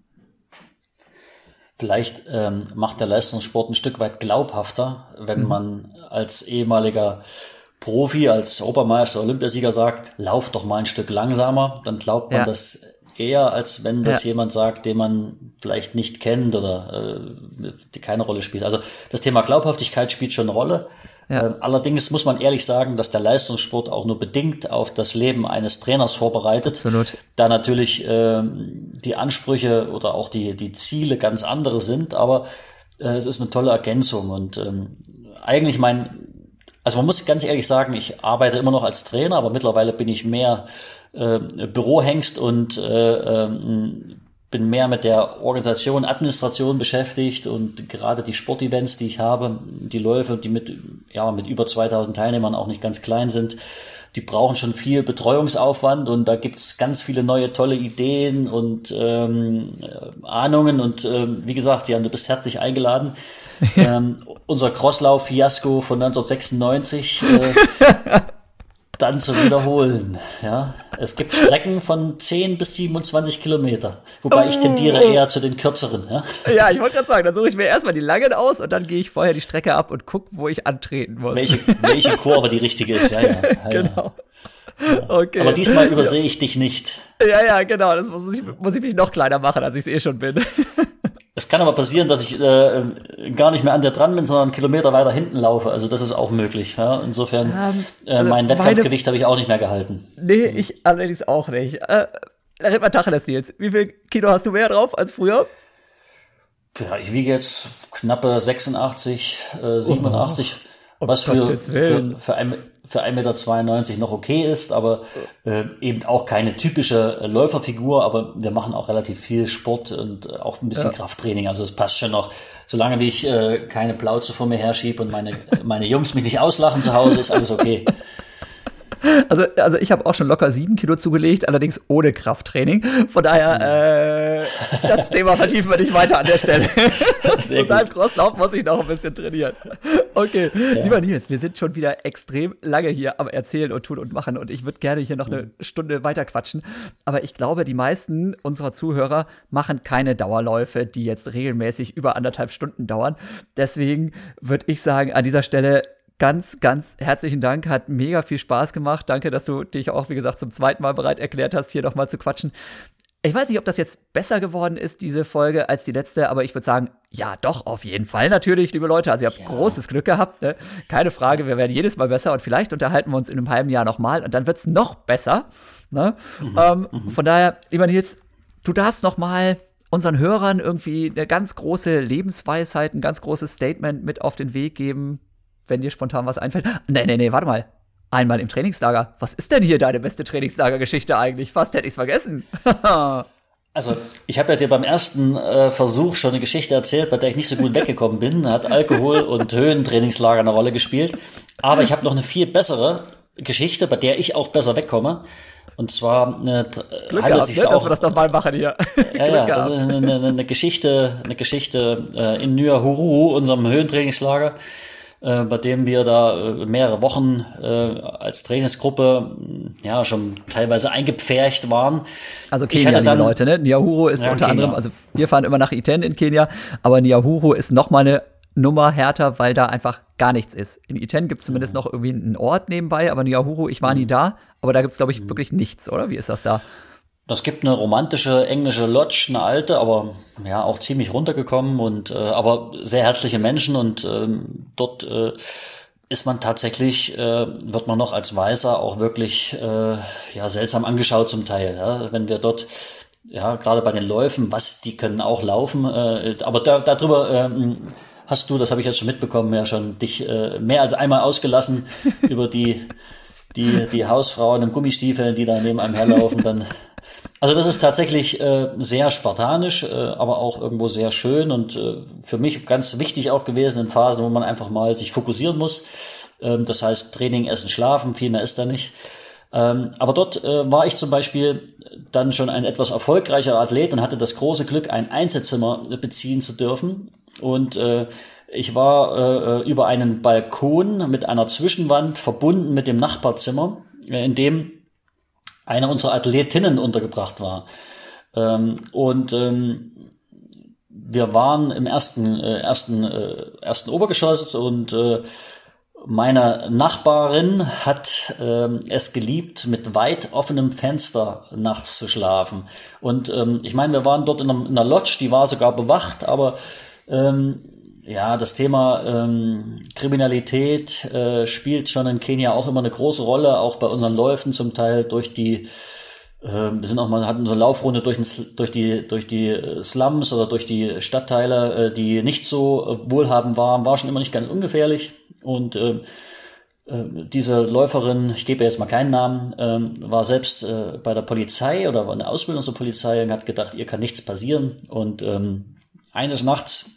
[SPEAKER 2] Vielleicht ähm, macht der Leistungssport ein Stück weit glaubhafter, wenn mhm. man als ehemaliger Profi, als Obermeister, Olympiasieger sagt, lauf doch mal ein Stück langsamer, dann glaubt man ja. das eher, als wenn das ja. jemand sagt, den man vielleicht nicht kennt oder äh, die keine Rolle spielt. Also das Thema Glaubhaftigkeit spielt schon eine Rolle. Ja. Äh, allerdings muss man ehrlich sagen, dass der Leistungssport auch nur bedingt auf das Leben eines Trainers vorbereitet. Absolut. Da natürlich äh, die Ansprüche oder auch die, die Ziele ganz andere sind, aber äh, es ist eine tolle Ergänzung und ähm, eigentlich mein also man muss ganz ehrlich sagen, ich arbeite immer noch als Trainer, aber mittlerweile bin ich mehr äh, Bürohengst und äh, ähm, bin mehr mit der Organisation, Administration beschäftigt und gerade die Sportevents, die ich habe, die Läufe, die mit, ja, mit über 2000 Teilnehmern auch nicht ganz klein sind, die brauchen schon viel Betreuungsaufwand und da gibt's ganz viele neue tolle Ideen und ähm, Ahnungen und ähm, wie gesagt, Jan, du bist herzlich eingeladen. <laughs> Ähm, unser Crosslauf-Fiasko von 1996 äh, <laughs> dann zu wiederholen. Ja, es gibt Strecken von 10 bis 27 Kilometer, wobei oh. ich tendiere oh. eher zu den kürzeren. Ja,
[SPEAKER 1] ja ich wollte gerade sagen, dann suche ich mir erstmal die langen aus und dann gehe ich vorher die Strecke ab und gucke, wo ich antreten muss.
[SPEAKER 2] Welche, welche Kurve die richtige ist, ja, ja. <laughs> ja genau. Ja. Okay. Aber diesmal übersehe ich dich nicht.
[SPEAKER 1] Ja, ja, genau. Das muss ich, muss ich mich noch kleiner machen, als ich es eh schon bin.
[SPEAKER 2] Es kann aber passieren, dass ich äh, gar nicht mehr an der dran bin, sondern einen Kilometer weiter hinten laufe. Also das ist auch möglich. Ja? Insofern, ähm, äh, mein also Wettkampfgewicht habe ich auch nicht mehr gehalten.
[SPEAKER 1] Nee, ich allerdings auch nicht. Äh, red mal Tacheles, Nils. Wie viel Kilo hast du mehr drauf als früher?
[SPEAKER 2] Ja, ich wiege jetzt knappe 86, äh, 87. Oh, was für, für, für, ein, für 1,92 Meter noch okay ist, aber äh, eben auch keine typische äh, Läuferfigur, aber wir machen auch relativ viel Sport und äh, auch ein bisschen ja. Krafttraining, also es passt schon noch. Solange ich äh, keine Plauze vor mir herschiebe und meine, <laughs> meine Jungs mich nicht auslachen zu Hause, ist alles okay.
[SPEAKER 1] Also, also ich habe auch schon locker sieben Kilo zugelegt, allerdings ohne Krafttraining. Von daher, äh, das Thema vertiefen wir nicht weiter an der Stelle. <laughs> Zu deinem Crosslauf muss ich noch ein bisschen trainieren. Okay, ja. lieber Nils, wir sind schon wieder extrem lange hier am Erzählen und tun und machen und ich würde gerne hier noch eine Stunde weiter quatschen. Aber ich glaube, die meisten unserer Zuhörer machen keine Dauerläufe, die jetzt regelmäßig über anderthalb Stunden dauern. Deswegen würde ich sagen, an dieser Stelle ganz, ganz herzlichen Dank. Hat mega viel Spaß gemacht. Danke, dass du dich auch, wie gesagt, zum zweiten Mal bereit erklärt hast, hier nochmal zu quatschen. Ich weiß nicht, ob das jetzt besser geworden ist, diese Folge, als die letzte, aber ich würde sagen, ja, doch, auf jeden Fall natürlich, liebe Leute. Also ihr habt ja. großes Glück gehabt, ne? keine Frage, wir werden jedes Mal besser und vielleicht unterhalten wir uns in einem halben Jahr nochmal und dann wird es noch besser. Ne? Mhm. Ähm, mhm. Von daher, lieber Nils, du darfst noch mal unseren Hörern irgendwie eine ganz große Lebensweisheit, ein ganz großes Statement mit auf den Weg geben, wenn dir spontan was einfällt. Nee, nee, nee, warte mal. Einmal im Trainingslager. Was ist denn hier deine beste Trainingslagergeschichte eigentlich? Fast hätte ich's vergessen. <laughs>
[SPEAKER 2] also, ich habe ja dir beim ersten äh, Versuch schon eine Geschichte erzählt, bei der ich nicht so gut weggekommen bin. Da hat Alkohol <laughs> und Höhentrainingslager eine Rolle gespielt. Aber ich habe noch eine viel bessere Geschichte, bei der ich auch besser wegkomme. Und zwar eine,
[SPEAKER 1] Glück handelt gehabt, ne? auch, dass wir das nochmal machen hier. <laughs>
[SPEAKER 2] Ja, ja, also eine, eine, eine, Geschichte, eine Geschichte äh, in Nyahuru, unserem Höhentrainingslager, äh, bei dem wir da äh, mehrere Wochen äh, als Trainingsgruppe ja schon teilweise eingepfercht waren.
[SPEAKER 1] Also Kenia, dann, Leute, ne? Nyahuru ist ja, unter Kenia. anderem, also wir fahren immer nach Iten in Kenia, aber Nyahuru ist nochmal eine Nummer härter, weil da einfach gar nichts ist. In Iten gibt es zumindest mhm. noch irgendwie einen Ort nebenbei, aber Nyahuru, ich war nie mhm. da, aber da gibt es, glaube ich, mhm. wirklich nichts, oder? Wie ist das da?
[SPEAKER 2] Das gibt eine romantische englische Lodge, eine alte, aber ja auch ziemlich runtergekommen und äh, aber sehr herzliche Menschen und ähm, dort äh, ist man tatsächlich, äh, wird man noch als Weißer auch wirklich äh, ja seltsam angeschaut zum Teil. Ja? Wenn wir dort ja gerade bei den Läufen, was die können auch laufen, äh, aber da, darüber ähm, hast du, das habe ich jetzt schon mitbekommen, ja schon dich äh, mehr als einmal ausgelassen <laughs> über die, die, die Hausfrauen im Gummistiefeln, die da neben einem herlaufen. Dann, also das ist tatsächlich äh, sehr spartanisch, äh, aber auch irgendwo sehr schön und äh, für mich ganz wichtig auch gewesen in Phasen, wo man einfach mal sich fokussieren muss. Ähm, das heißt Training, Essen, Schlafen, viel mehr ist da nicht. Ähm, aber dort äh, war ich zum Beispiel dann schon ein etwas erfolgreicher Athlet und hatte das große Glück, ein Einzelzimmer beziehen zu dürfen. Und äh, ich war äh, äh, über einen Balkon mit einer Zwischenwand verbunden mit dem Nachbarzimmer, äh, in dem eine unserer Athletinnen untergebracht war. Ähm, und ähm, wir waren im ersten, äh, ersten, äh, ersten Obergeschoss und äh, meine Nachbarin hat ähm, es geliebt, mit weit offenem Fenster nachts zu schlafen. Und ähm, ich meine, wir waren dort in einer, in einer Lodge, die war sogar bewacht, aber ähm, ja, das Thema ähm, Kriminalität äh, spielt schon in Kenia auch immer eine große Rolle, auch bei unseren Läufen zum Teil durch die äh, wir sind auch mal hatten so eine Laufrunde durch, durch die durch die Slums oder durch die Stadtteile, äh, die nicht so äh, wohlhabend waren, war schon immer nicht ganz ungefährlich und äh, äh, diese Läuferin, ich gebe jetzt mal keinen Namen, ähm, war selbst äh, bei der Polizei oder war in der Ausbildung zur Polizei und hat gedacht, ihr kann nichts passieren. Und ähm, eines Nachts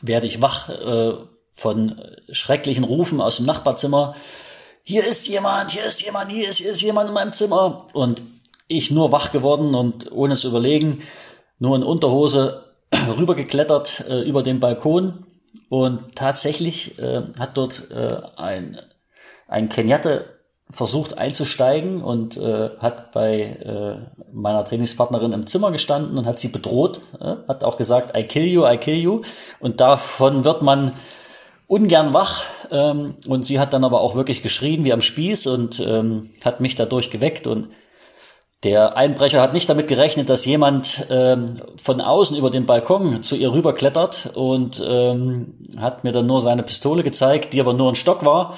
[SPEAKER 2] werde ich wach äh, von schrecklichen Rufen aus dem Nachbarzimmer. Hier ist jemand, hier ist jemand, hier ist, hier ist jemand in meinem Zimmer. Und ich nur wach geworden und ohne zu überlegen, nur in Unterhose <clears throat> rübergeklettert äh, über den Balkon. Und tatsächlich äh, hat dort äh, ein, ein Kenyatte versucht einzusteigen und äh, hat bei äh, meiner Trainingspartnerin im Zimmer gestanden und hat sie bedroht, äh, hat auch gesagt, I kill you, I kill you. Und davon wird man ungern wach. Ähm, und sie hat dann aber auch wirklich geschrien wie am Spieß und ähm, hat mich dadurch geweckt. Und der Einbrecher hat nicht damit gerechnet, dass jemand ähm, von außen über den Balkon zu ihr rüberklettert und ähm, hat mir dann nur seine Pistole gezeigt, die aber nur ein Stock war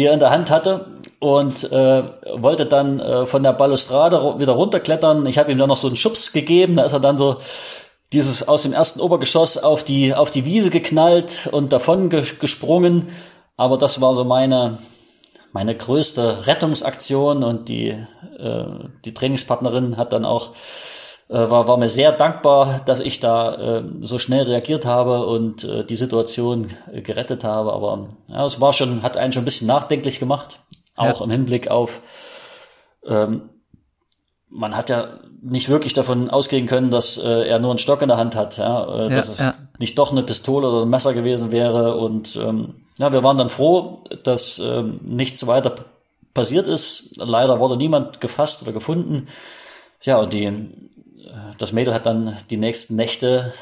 [SPEAKER 2] die er in der Hand hatte und äh, wollte dann äh, von der Balustrade wieder runterklettern. Ich habe ihm dann noch so einen Schubs gegeben, da ist er dann so dieses aus dem ersten Obergeschoss auf die auf die Wiese geknallt und davon gesprungen. Aber das war so meine meine größte Rettungsaktion und die äh, die Trainingspartnerin hat dann auch äh, war, war mir sehr dankbar, dass ich da äh, so schnell reagiert habe und äh, die Situation äh, gerettet habe. Aber ja, es war schon, hat einen schon ein bisschen nachdenklich gemacht, auch ja. im Hinblick auf ähm, man hat ja nicht wirklich davon ausgehen können, dass äh, er nur einen Stock in der Hand hat, ja, äh, dass es ja. nicht doch eine Pistole oder ein Messer gewesen wäre. Und ähm, ja, wir waren dann froh, dass ähm, nichts weiter passiert ist. Leider wurde niemand gefasst oder gefunden. Ja, und die das Mädel hat dann die nächsten Nächte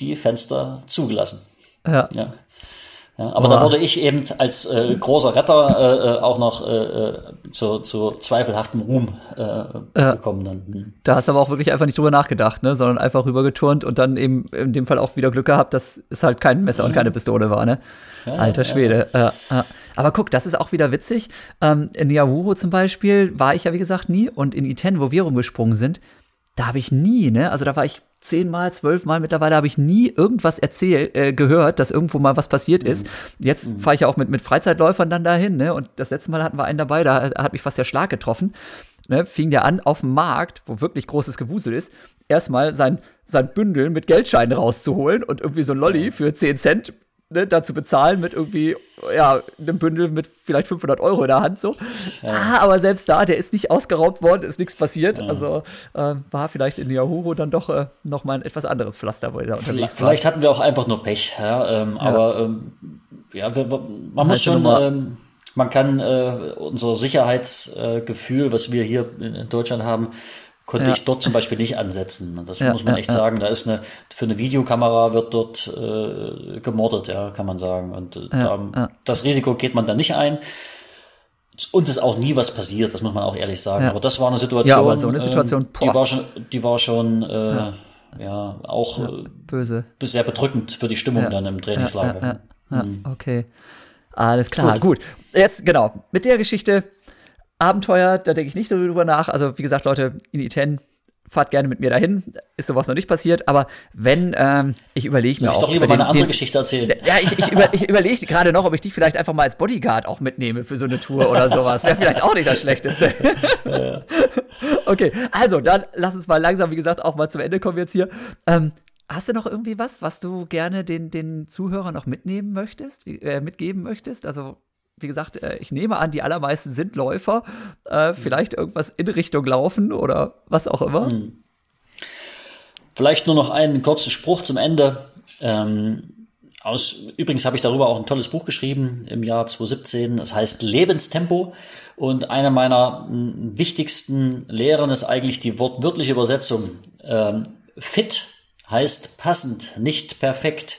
[SPEAKER 2] die Fenster zugelassen. Ja. ja. Ja aber Boah. da wurde ich eben als äh, großer Retter äh, äh, auch noch äh, äh, zu, zu zweifelhaftem Ruhm äh, gekommen dann. Hm.
[SPEAKER 1] Da hast du aber auch wirklich einfach nicht drüber nachgedacht, ne? sondern einfach rübergeturnt und dann eben in dem Fall auch wieder Glück gehabt, dass es halt kein Messer und keine Pistole war. Ne? Ja, Alter Schwede. Ja. Äh, aber guck, das ist auch wieder witzig. Ähm, in Yahoo zum Beispiel war ich ja, wie gesagt, nie. Und in I10, wo wir rumgesprungen sind, da habe ich nie, ne? Also da war ich zehnmal, zwölfmal mittlerweile habe ich nie irgendwas erzählt, äh, gehört, dass irgendwo mal was passiert ist. Mhm. Jetzt mhm. fahre ich ja auch mit, mit Freizeitläufern dann dahin, ne? Und das letzte Mal hatten wir einen dabei, da hat mich fast der Schlag getroffen. Ne? Fing der an, auf dem Markt, wo wirklich großes Gewusel ist, erstmal sein, sein Bündel mit Geldscheinen rauszuholen und irgendwie so ein Lolli für 10 Cent ne, dazu bezahlen mit irgendwie, ja, einem Bündel mit vielleicht 500 Euro in der Hand so. Ja. Ah, aber selbst da, der ist nicht ausgeraubt worden, ist nichts passiert. Ja. Also äh, war vielleicht in Yahoo dann doch äh, noch mal ein etwas anderes Pflaster, wo er da
[SPEAKER 2] unterwegs war. Vielleicht hatten wir auch einfach nur Pech, ja, ähm, aber ähm, ja, wir, man muss schon, ähm, man kann äh, unser Sicherheitsgefühl, was wir hier in Deutschland haben, konnte ja. ich dort zum Beispiel nicht ansetzen. Das ja, muss man echt ja, sagen. Da ist eine, für eine Videokamera wird dort äh, gemordet, ja, kann man sagen. Und äh, da, das Risiko geht man da nicht ein. Und es ist auch nie was passiert, das muss man auch ehrlich sagen. Aber das war eine Situation, ja, aber
[SPEAKER 1] so eine Situation
[SPEAKER 2] äh, die war schon, die war schon äh, ja. auch äh,
[SPEAKER 1] böse.
[SPEAKER 2] sehr bedrückend für die Stimmung dann im Trainingslager.
[SPEAKER 1] Ja, mhm. Okay. Alles klar, gut. gut. Jetzt, genau, mit der Geschichte Abenteuer, da denke ich nicht drüber nach. Also, wie gesagt, Leute, in I10, fahrt gerne mit mir dahin. Ist sowas noch nicht passiert, aber wenn, ähm, ich überlege mir auch.
[SPEAKER 2] Ich doch lieber mal eine andere den, Geschichte erzählen.
[SPEAKER 1] Ja, ich, ich, über, ich überlege gerade noch, ob ich dich vielleicht einfach mal als Bodyguard auch mitnehme für so eine Tour oder sowas. Wäre vielleicht auch nicht das Schlechteste. Ja. okay, also dann lass uns mal langsam, wie gesagt, auch mal zum Ende kommen jetzt hier. Ähm, Hast du noch irgendwie was, was du gerne den, den Zuhörern noch mitnehmen möchtest, äh, mitgeben möchtest? Also wie gesagt, äh, ich nehme an, die allermeisten sind Läufer. Äh, vielleicht irgendwas in Richtung Laufen oder was auch immer. Hm.
[SPEAKER 2] Vielleicht nur noch einen kurzen Spruch zum Ende. Ähm, aus, übrigens habe ich darüber auch ein tolles Buch geschrieben im Jahr 2017. Das heißt Lebenstempo. Und eine meiner wichtigsten Lehren ist eigentlich die wortwörtliche Übersetzung. Ähm, fit heißt passend, nicht perfekt.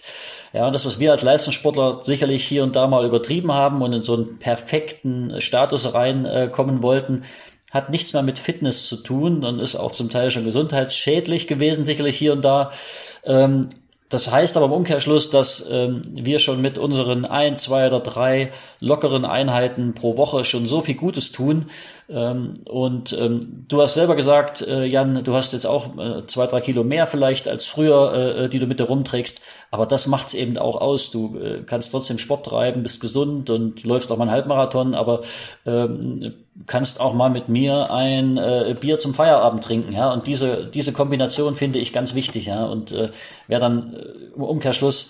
[SPEAKER 2] Ja, und das, was wir als Leistungssportler sicherlich hier und da mal übertrieben haben und in so einen perfekten Status reinkommen wollten, hat nichts mehr mit Fitness zu tun und ist auch zum Teil schon gesundheitsschädlich gewesen, sicherlich hier und da. Ähm, das heißt aber im Umkehrschluss, dass ähm, wir schon mit unseren ein, zwei oder drei lockeren Einheiten pro Woche schon so viel Gutes tun. Ähm, und ähm, du hast selber gesagt, äh, Jan, du hast jetzt auch äh, zwei, drei Kilo mehr vielleicht als früher, äh, die du mit dir rumträgst. Aber das macht's eben auch aus. Du äh, kannst trotzdem Sport treiben, bist gesund und läufst auch mal einen Halbmarathon, aber ähm, kannst auch mal mit mir ein äh, Bier zum Feierabend trinken, ja. Und diese diese Kombination finde ich ganz wichtig, ja. Und äh, wer dann äh, im Umkehrschluss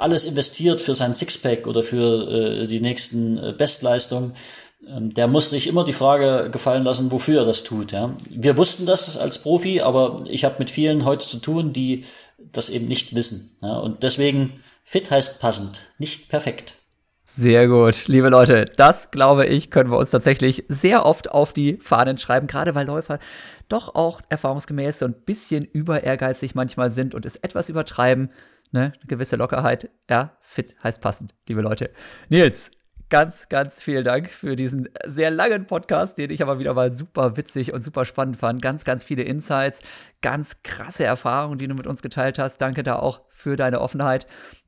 [SPEAKER 2] alles investiert für sein Sixpack oder für äh, die nächsten äh, Bestleistungen, der muss sich immer die Frage gefallen lassen, wofür er das tut. Ja. Wir wussten das als Profi, aber ich habe mit vielen heute zu tun, die das eben nicht wissen. Ja. Und deswegen, fit heißt passend, nicht perfekt.
[SPEAKER 1] Sehr gut, liebe Leute, das glaube ich, können wir uns tatsächlich sehr oft auf die Fahnen schreiben, gerade weil Läufer doch auch erfahrungsgemäß so ein bisschen über ehrgeizig manchmal sind und es etwas übertreiben. Ne? Eine gewisse Lockerheit. Ja, fit heißt passend, liebe Leute. Nils, ganz, ganz vielen Dank für diesen sehr langen Podcast, den ich aber wieder mal super witzig und super spannend fand. Ganz, ganz viele Insights, ganz krasse Erfahrungen, die du mit uns geteilt hast. Danke da auch für deine Offenheit.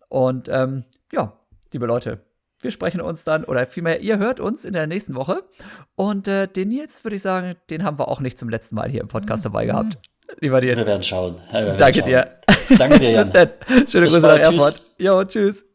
[SPEAKER 1] Und ähm, ja, liebe Leute, wir sprechen uns dann, oder vielmehr, ihr hört uns in der nächsten Woche. Und äh, den Nils, würde ich sagen, den haben wir auch nicht zum letzten Mal hier im Podcast dabei gehabt. Lieber Nils.
[SPEAKER 2] Wir werden schauen. Wir werden
[SPEAKER 1] Danke
[SPEAKER 2] schauen.
[SPEAKER 1] dir.
[SPEAKER 2] Danke dir, <laughs> Jan.
[SPEAKER 1] Bis dann. Schöne Bis Grüße nach Erfurt. Jo, tschüss.